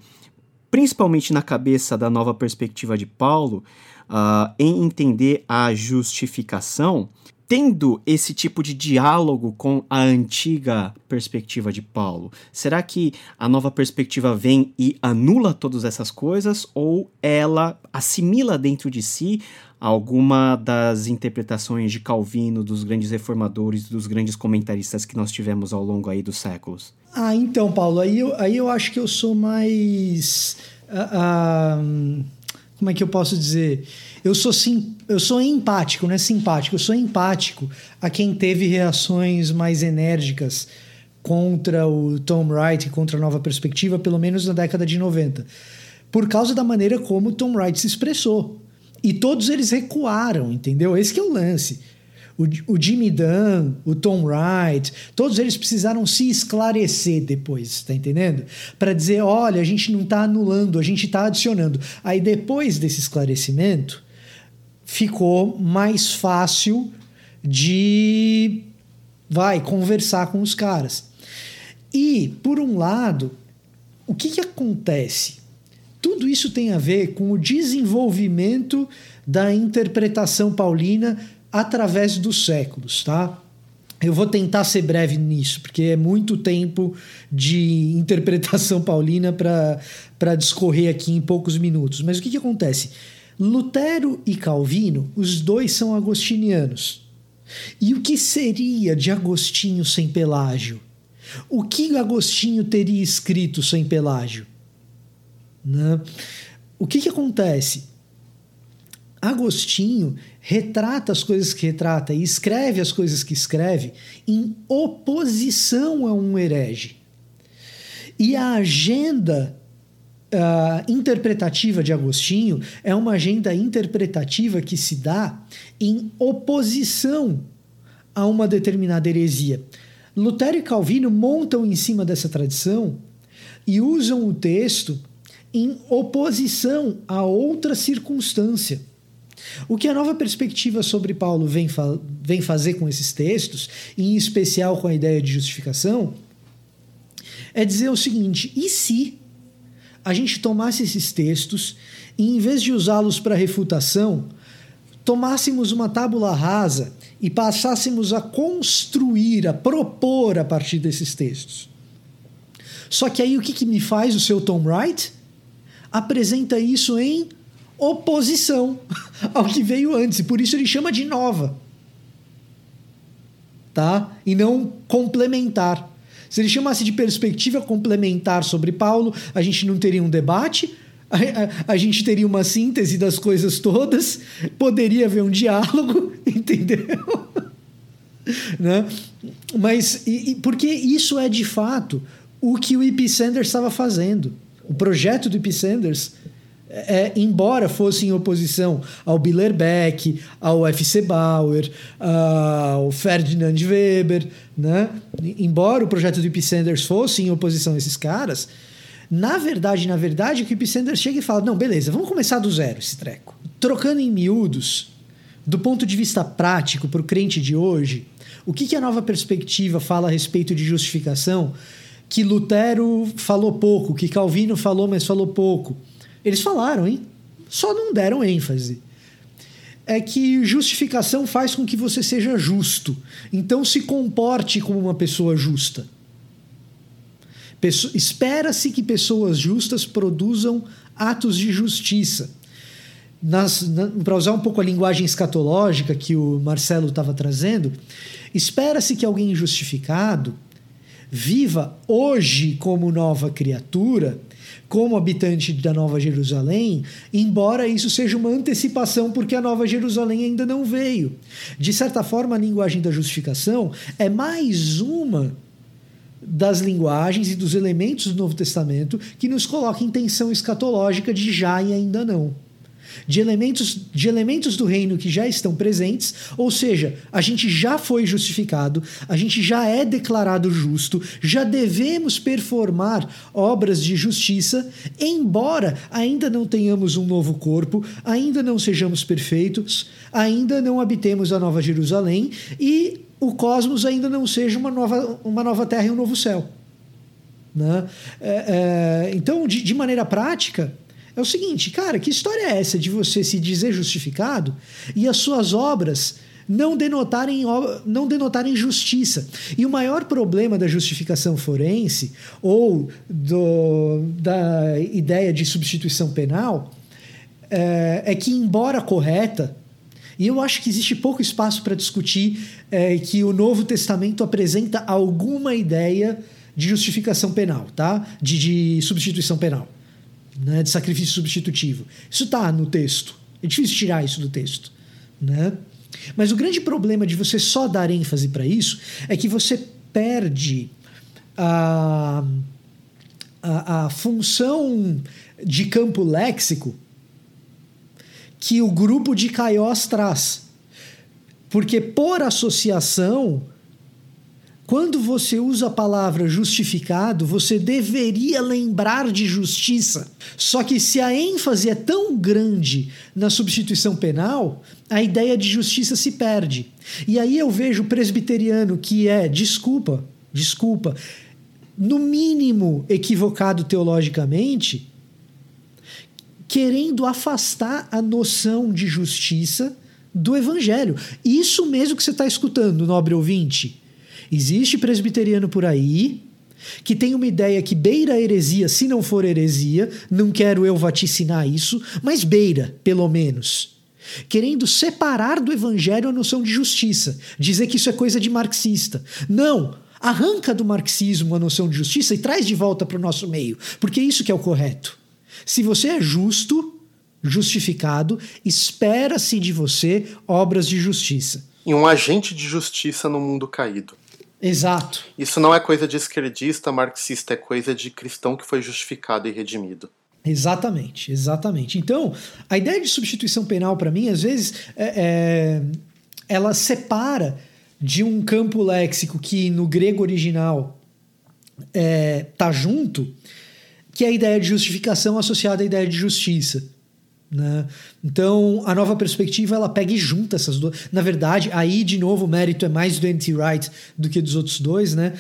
principalmente na cabeça da nova perspectiva de Paulo, uh, em entender a justificação tendo esse tipo de diálogo com a antiga perspectiva de Paulo, será que a nova perspectiva vem e anula todas essas coisas ou ela assimila dentro de si alguma das interpretações de Calvino, dos grandes reformadores, dos grandes comentaristas que nós tivemos ao longo aí dos séculos? Ah, então, Paulo, aí eu, aí eu acho que eu sou mais. Uh, uh, como é que eu posso dizer? Eu sou sim, eu sou empático, não é simpático, eu sou empático a quem teve reações mais enérgicas contra o Tom Wright, contra a nova perspectiva, pelo menos na década de 90. Por causa da maneira como Tom Wright se expressou. E todos eles recuaram, entendeu? Esse é o lance. O, o Jimmy Dunn, o Tom Wright, todos eles precisaram se esclarecer depois, tá entendendo? Para dizer, olha, a gente não está anulando, a gente está adicionando. Aí depois desse esclarecimento, ficou mais fácil de vai conversar com os caras. E, por um lado, o que, que acontece? Tudo isso tem a ver com o desenvolvimento da interpretação paulina através dos séculos, tá? Eu vou tentar ser breve nisso, porque é muito tempo de interpretação (laughs) paulina para discorrer aqui em poucos minutos. Mas o que, que acontece? Lutero e Calvino, os dois são agostinianos. E o que seria de Agostinho sem Pelágio? O que Agostinho teria escrito sem Pelágio? Né? O que, que acontece? Agostinho retrata as coisas que retrata e escreve as coisas que escreve em oposição a um herege. E a agenda uh, interpretativa de Agostinho é uma agenda interpretativa que se dá em oposição a uma determinada heresia. Lutero e Calvino montam em cima dessa tradição e usam o texto em oposição a outra circunstância. O que a nova perspectiva sobre Paulo vem, fa vem fazer com esses textos, em especial com a ideia de justificação, é dizer o seguinte: e se a gente tomasse esses textos e, em vez de usá-los para refutação, tomássemos uma tábula rasa e passássemos a construir, a propor a partir desses textos. Só que aí o que, que me faz o seu Tom Wright? Apresenta isso em oposição (laughs) ao que veio antes, e por isso ele chama de nova. Tá? E não complementar. Se ele chamasse de perspectiva complementar sobre Paulo, a gente não teria um debate, (laughs) a, a, a, gente teria uma síntese das coisas todas, poderia haver um diálogo, (laughs) entendeu? (laughs) né? Mas e, e, porque isso é de fato o que o E.P. Sanders estava fazendo. O projeto do E.P. Sanders é, embora fosse em oposição ao Billerbeck, ao F.C. Bauer, ao Ferdinand Weber, né? embora o projeto do Ip Sanders fosse em oposição a esses caras, na verdade, na verdade, que o Sanders chega e fala: não, beleza, vamos começar do zero esse treco. Trocando em miúdos, do ponto de vista prático para o crente de hoje, o que, que a nova perspectiva fala a respeito de justificação que Lutero falou pouco, que Calvino falou, mas falou pouco? Eles falaram, hein? Só não deram ênfase. É que justificação faz com que você seja justo. Então se comporte como uma pessoa justa. Espera-se que pessoas justas produzam atos de justiça. Para usar um pouco a linguagem escatológica que o Marcelo estava trazendo, espera-se que alguém justificado viva hoje como nova criatura como habitante da Nova Jerusalém, embora isso seja uma antecipação porque a Nova Jerusalém ainda não veio. De certa forma, a linguagem da justificação é mais uma das linguagens e dos elementos do Novo Testamento que nos coloca em tensão escatológica de já e ainda não de elementos, de elementos do reino que já estão presentes, ou seja, a gente já foi justificado, a gente já é declarado justo, já devemos performar obras de justiça, embora ainda não tenhamos um novo corpo, ainda não sejamos perfeitos, ainda não habitemos a Nova Jerusalém e o cosmos ainda não seja uma nova, uma nova terra e um novo céu. Né? É, é, então, de, de maneira prática, é o seguinte, cara, que história é essa de você se dizer justificado e as suas obras não denotarem, não denotarem justiça. E o maior problema da justificação forense, ou do, da ideia de substituição penal, é, é que, embora correta, e eu acho que existe pouco espaço para discutir é, que o Novo Testamento apresenta alguma ideia de justificação penal, tá? De, de substituição penal, né? de sacrifício substitutivo. Isso está no texto. É difícil tirar isso do texto, né? Mas o grande problema de você só dar ênfase para isso é que você perde a, a, a função de campo léxico que o grupo de Caiós traz. Porque por associação, quando você usa a palavra justificado, você deveria lembrar de justiça. Só que se a ênfase é tão grande na substituição penal, a ideia de justiça se perde. E aí eu vejo o presbiteriano que é, desculpa, desculpa, no mínimo equivocado teologicamente, querendo afastar a noção de justiça do evangelho. Isso mesmo que você está escutando, nobre ouvinte. Existe presbiteriano por aí que tem uma ideia que beira a heresia, se não for heresia, não quero eu vaticinar isso, mas beira, pelo menos. Querendo separar do evangelho a noção de justiça, dizer que isso é coisa de marxista. Não! Arranca do marxismo a noção de justiça e traz de volta para o nosso meio, porque isso que é o correto. Se você é justo, justificado, espera-se de você obras de justiça. E um agente de justiça no mundo caído. Exato. Isso não é coisa de esquerdista, marxista, é coisa de cristão que foi justificado e redimido. Exatamente, exatamente. Então, a ideia de substituição penal, para mim, às vezes, é, é, ela separa de um campo léxico que no grego original é, tá junto que é a ideia de justificação associada à ideia de justiça. Né? Então, a nova perspectiva ela pega e junta essas duas. Na verdade, aí de novo o mérito é mais do anti-right do que dos outros dois, né?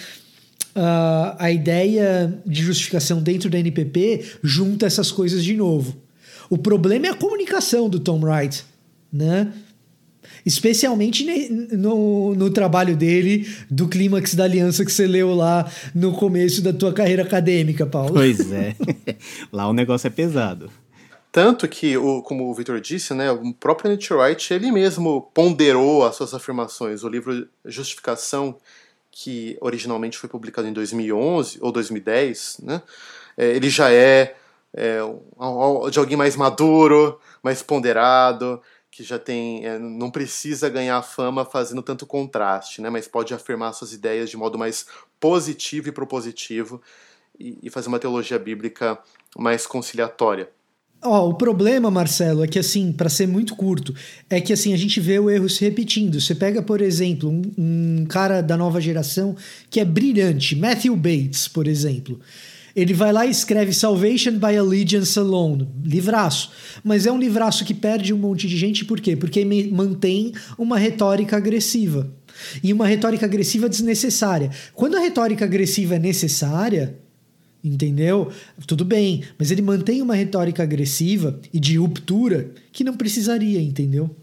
Uh, a ideia de justificação dentro da NPP junta essas coisas de novo. O problema é a comunicação do Tom Wright, né? Especialmente no, no trabalho dele, do clímax da aliança que você leu lá no começo da tua carreira acadêmica, Paulo. Pois é. (laughs) lá o negócio é pesado. Tanto que, o, como o Victor disse, né, o próprio Nietzsche Wright, ele mesmo ponderou as suas afirmações. O livro Justificação, que originalmente foi publicado em 2011 ou 2010, né, é, ele já é, é de alguém mais maduro, mais ponderado, que já tem é, não precisa ganhar fama fazendo tanto contraste, né? Mas pode afirmar suas ideias de modo mais positivo e propositivo e, e fazer uma teologia bíblica mais conciliatória. Ó, oh, o problema, Marcelo, é que assim, para ser muito curto, é que assim a gente vê o erro se repetindo. Você pega, por exemplo, um, um cara da nova geração que é brilhante, Matthew Bates, por exemplo. Ele vai lá e escreve Salvation by Allegiance Alone, livraço. Mas é um livraço que perde um monte de gente, por quê? Porque mantém uma retórica agressiva. E uma retórica agressiva desnecessária. Quando a retórica agressiva é necessária, entendeu? Tudo bem, mas ele mantém uma retórica agressiva e de ruptura que não precisaria, entendeu?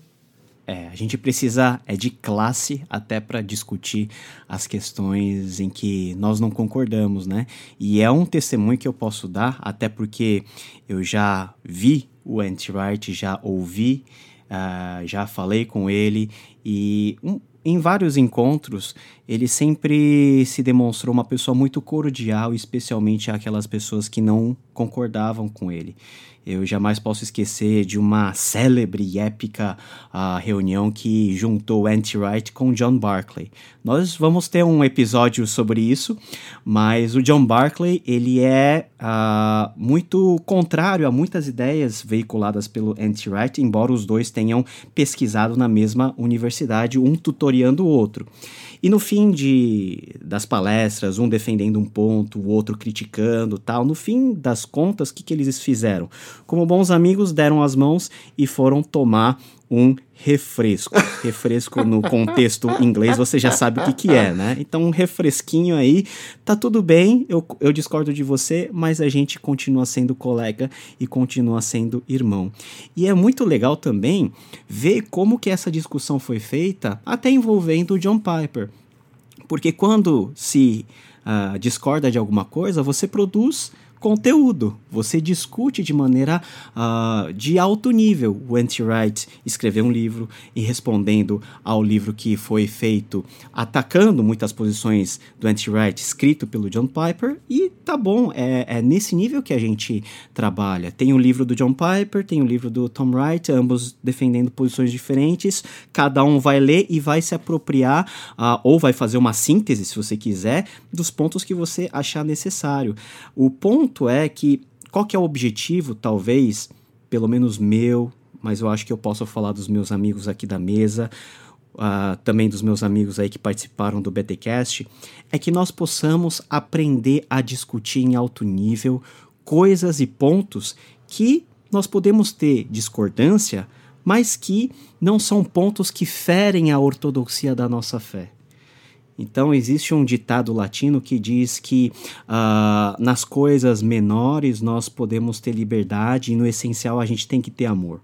É, a gente precisa é de classe até para discutir as questões em que nós não concordamos, né? E é um testemunho que eu posso dar, até porque eu já vi o Anti-Wright, já ouvi, uh, já falei com ele e um, em vários encontros ele sempre se demonstrou uma pessoa muito cordial, especialmente aquelas pessoas que não concordavam com ele. Eu jamais posso esquecer de uma célebre e épica uh, reunião que juntou Anti-Wright com John Barclay. Nós vamos ter um episódio sobre isso, mas o John Barclay ele é uh, muito contrário a muitas ideias veiculadas pelo Anti-Wright, embora os dois tenham pesquisado na mesma universidade, um tutoriando o outro. E no fim de, das palestras, um defendendo um ponto, o outro criticando tal, no fim das contas, o que, que eles fizeram? Como bons amigos, deram as mãos e foram tomar um refresco. Refresco no contexto inglês você já sabe o que, que é, né? Então, um refresquinho aí, tá tudo bem, eu, eu discordo de você, mas a gente continua sendo colega e continua sendo irmão. E é muito legal também ver como que essa discussão foi feita, até envolvendo o John Piper. Porque quando se uh, discorda de alguma coisa, você produz conteúdo. Você discute de maneira uh, de alto nível. O Anti-Wright escreveu um livro e respondendo ao livro que foi feito atacando muitas posições do Anti-Wright escrito pelo John Piper e tá bom, é, é, nesse nível que a gente trabalha. Tem o livro do John Piper, tem o livro do Tom Wright, ambos defendendo posições diferentes. Cada um vai ler e vai se apropriar uh, ou vai fazer uma síntese, se você quiser, dos pontos que você achar necessário. O ponto é que qual que é o objetivo, talvez, pelo menos meu, mas eu acho que eu posso falar dos meus amigos aqui da mesa, uh, também dos meus amigos aí que participaram do BTcast, é que nós possamos aprender a discutir em alto nível coisas e pontos que nós podemos ter discordância, mas que não são pontos que ferem a ortodoxia da nossa fé. Então, existe um ditado latino que diz que uh, nas coisas menores nós podemos ter liberdade e no essencial a gente tem que ter amor.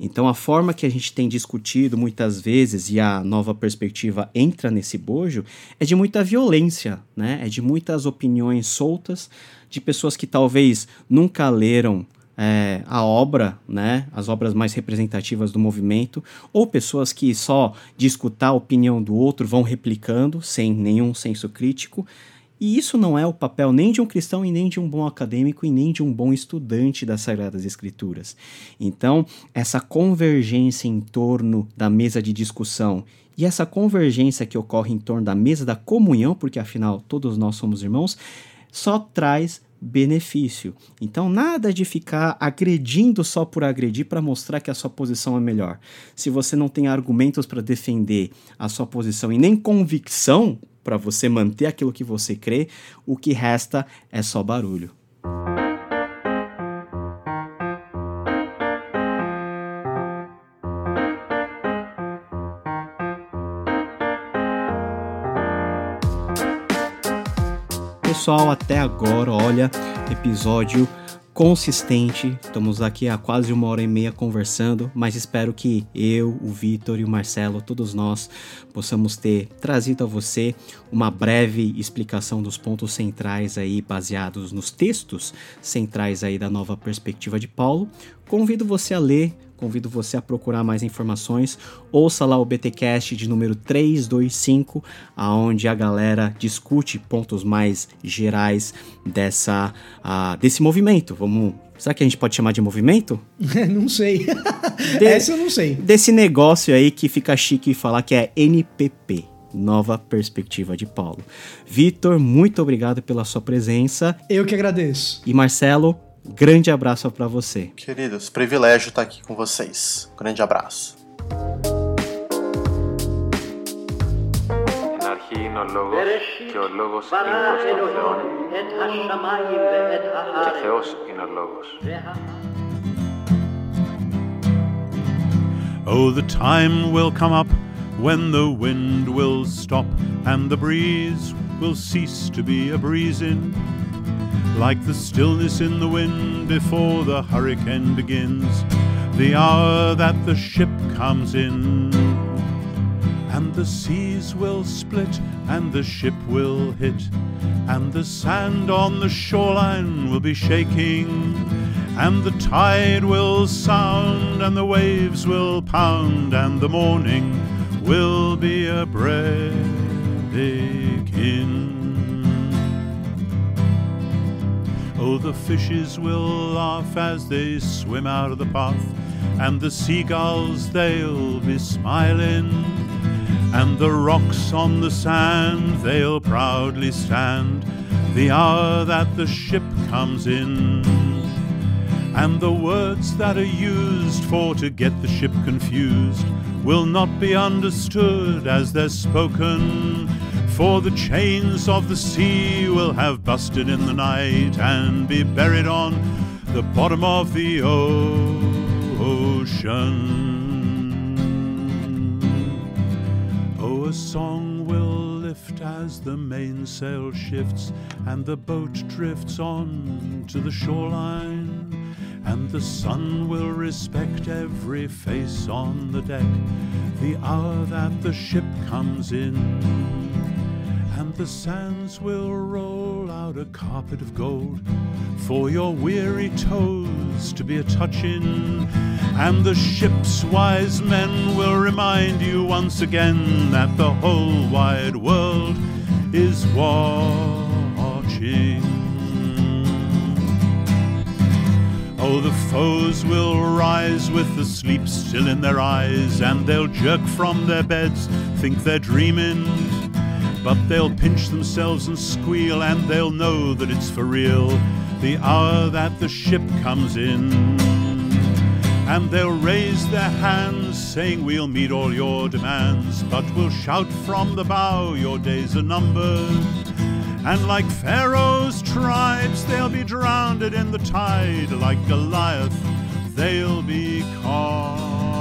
Então, a forma que a gente tem discutido muitas vezes, e a nova perspectiva entra nesse bojo, é de muita violência, né? é de muitas opiniões soltas, de pessoas que talvez nunca leram é, a obra, né, as obras mais representativas do movimento, ou pessoas que só de escutar a opinião do outro vão replicando sem nenhum senso crítico. E isso não é o papel nem de um cristão e nem de um bom acadêmico e nem de um bom estudante das Sagradas Escrituras. Então, essa convergência em torno da mesa de discussão e essa convergência que ocorre em torno da mesa da comunhão, porque afinal todos nós somos irmãos, só traz benefício. Então, nada de ficar agredindo só por agredir para mostrar que a sua posição é melhor. Se você não tem argumentos para defender a sua posição e nem convicção para você manter aquilo que você crê, o que resta é só barulho. Pessoal, até agora, olha, episódio consistente. Estamos aqui há quase uma hora e meia conversando, mas espero que eu, o Vitor e o Marcelo, todos nós, possamos ter trazido a você uma breve explicação dos pontos centrais aí baseados nos textos centrais aí da nova perspectiva de Paulo. Convido você a ler convido você a procurar mais informações. Ouça lá o BTcast de número 325, aonde a galera discute pontos mais gerais dessa uh, desse movimento. Vamos Será que a gente pode chamar de movimento? (laughs) não sei. De, Essa eu não sei. Desse negócio aí que fica chique falar que é NPP. Nova Perspectiva de Paulo. Vitor, muito obrigado pela sua presença. Eu que agradeço. E Marcelo, Grande abraço para você. Queridos, privilégio estar aqui com vocês. Grande abraço. Oh, the time will come up when the wind will stop and the breeze will cease to be a breezing. Like the stillness in the wind before the hurricane begins, the hour that the ship comes in. And the seas will split, and the ship will hit, and the sand on the shoreline will be shaking, and the tide will sound, and the waves will pound, and the morning will be a breaking. Oh, the fishes will laugh as they swim out of the path, and the seagulls they'll be smiling, and the rocks on the sand they'll proudly stand the hour that the ship comes in. And the words that are used for to get the ship confused will not be understood as they're spoken for the chains of the sea will have busted in the night and be buried on the bottom of the ocean. Oh, a song will lift as the mainsail shifts and the boat drifts on to the shoreline. And the sun will respect every face on the deck the hour that the ship comes in. And the sands will roll out a carpet of gold for your weary toes to be a touching. And the ship's wise men will remind you once again that the whole wide world is watching. Oh, the foes will rise with the sleep still in their eyes, and they'll jerk from their beds, think they're dreaming. But they'll pinch themselves and squeal, and they'll know that it's for real the hour that the ship comes in. And they'll raise their hands, saying, We'll meet all your demands, but we'll shout from the bow, Your days are numbered. And like Pharaoh's tribes, they'll be drowned in the tide. Like Goliath, they'll be conquered.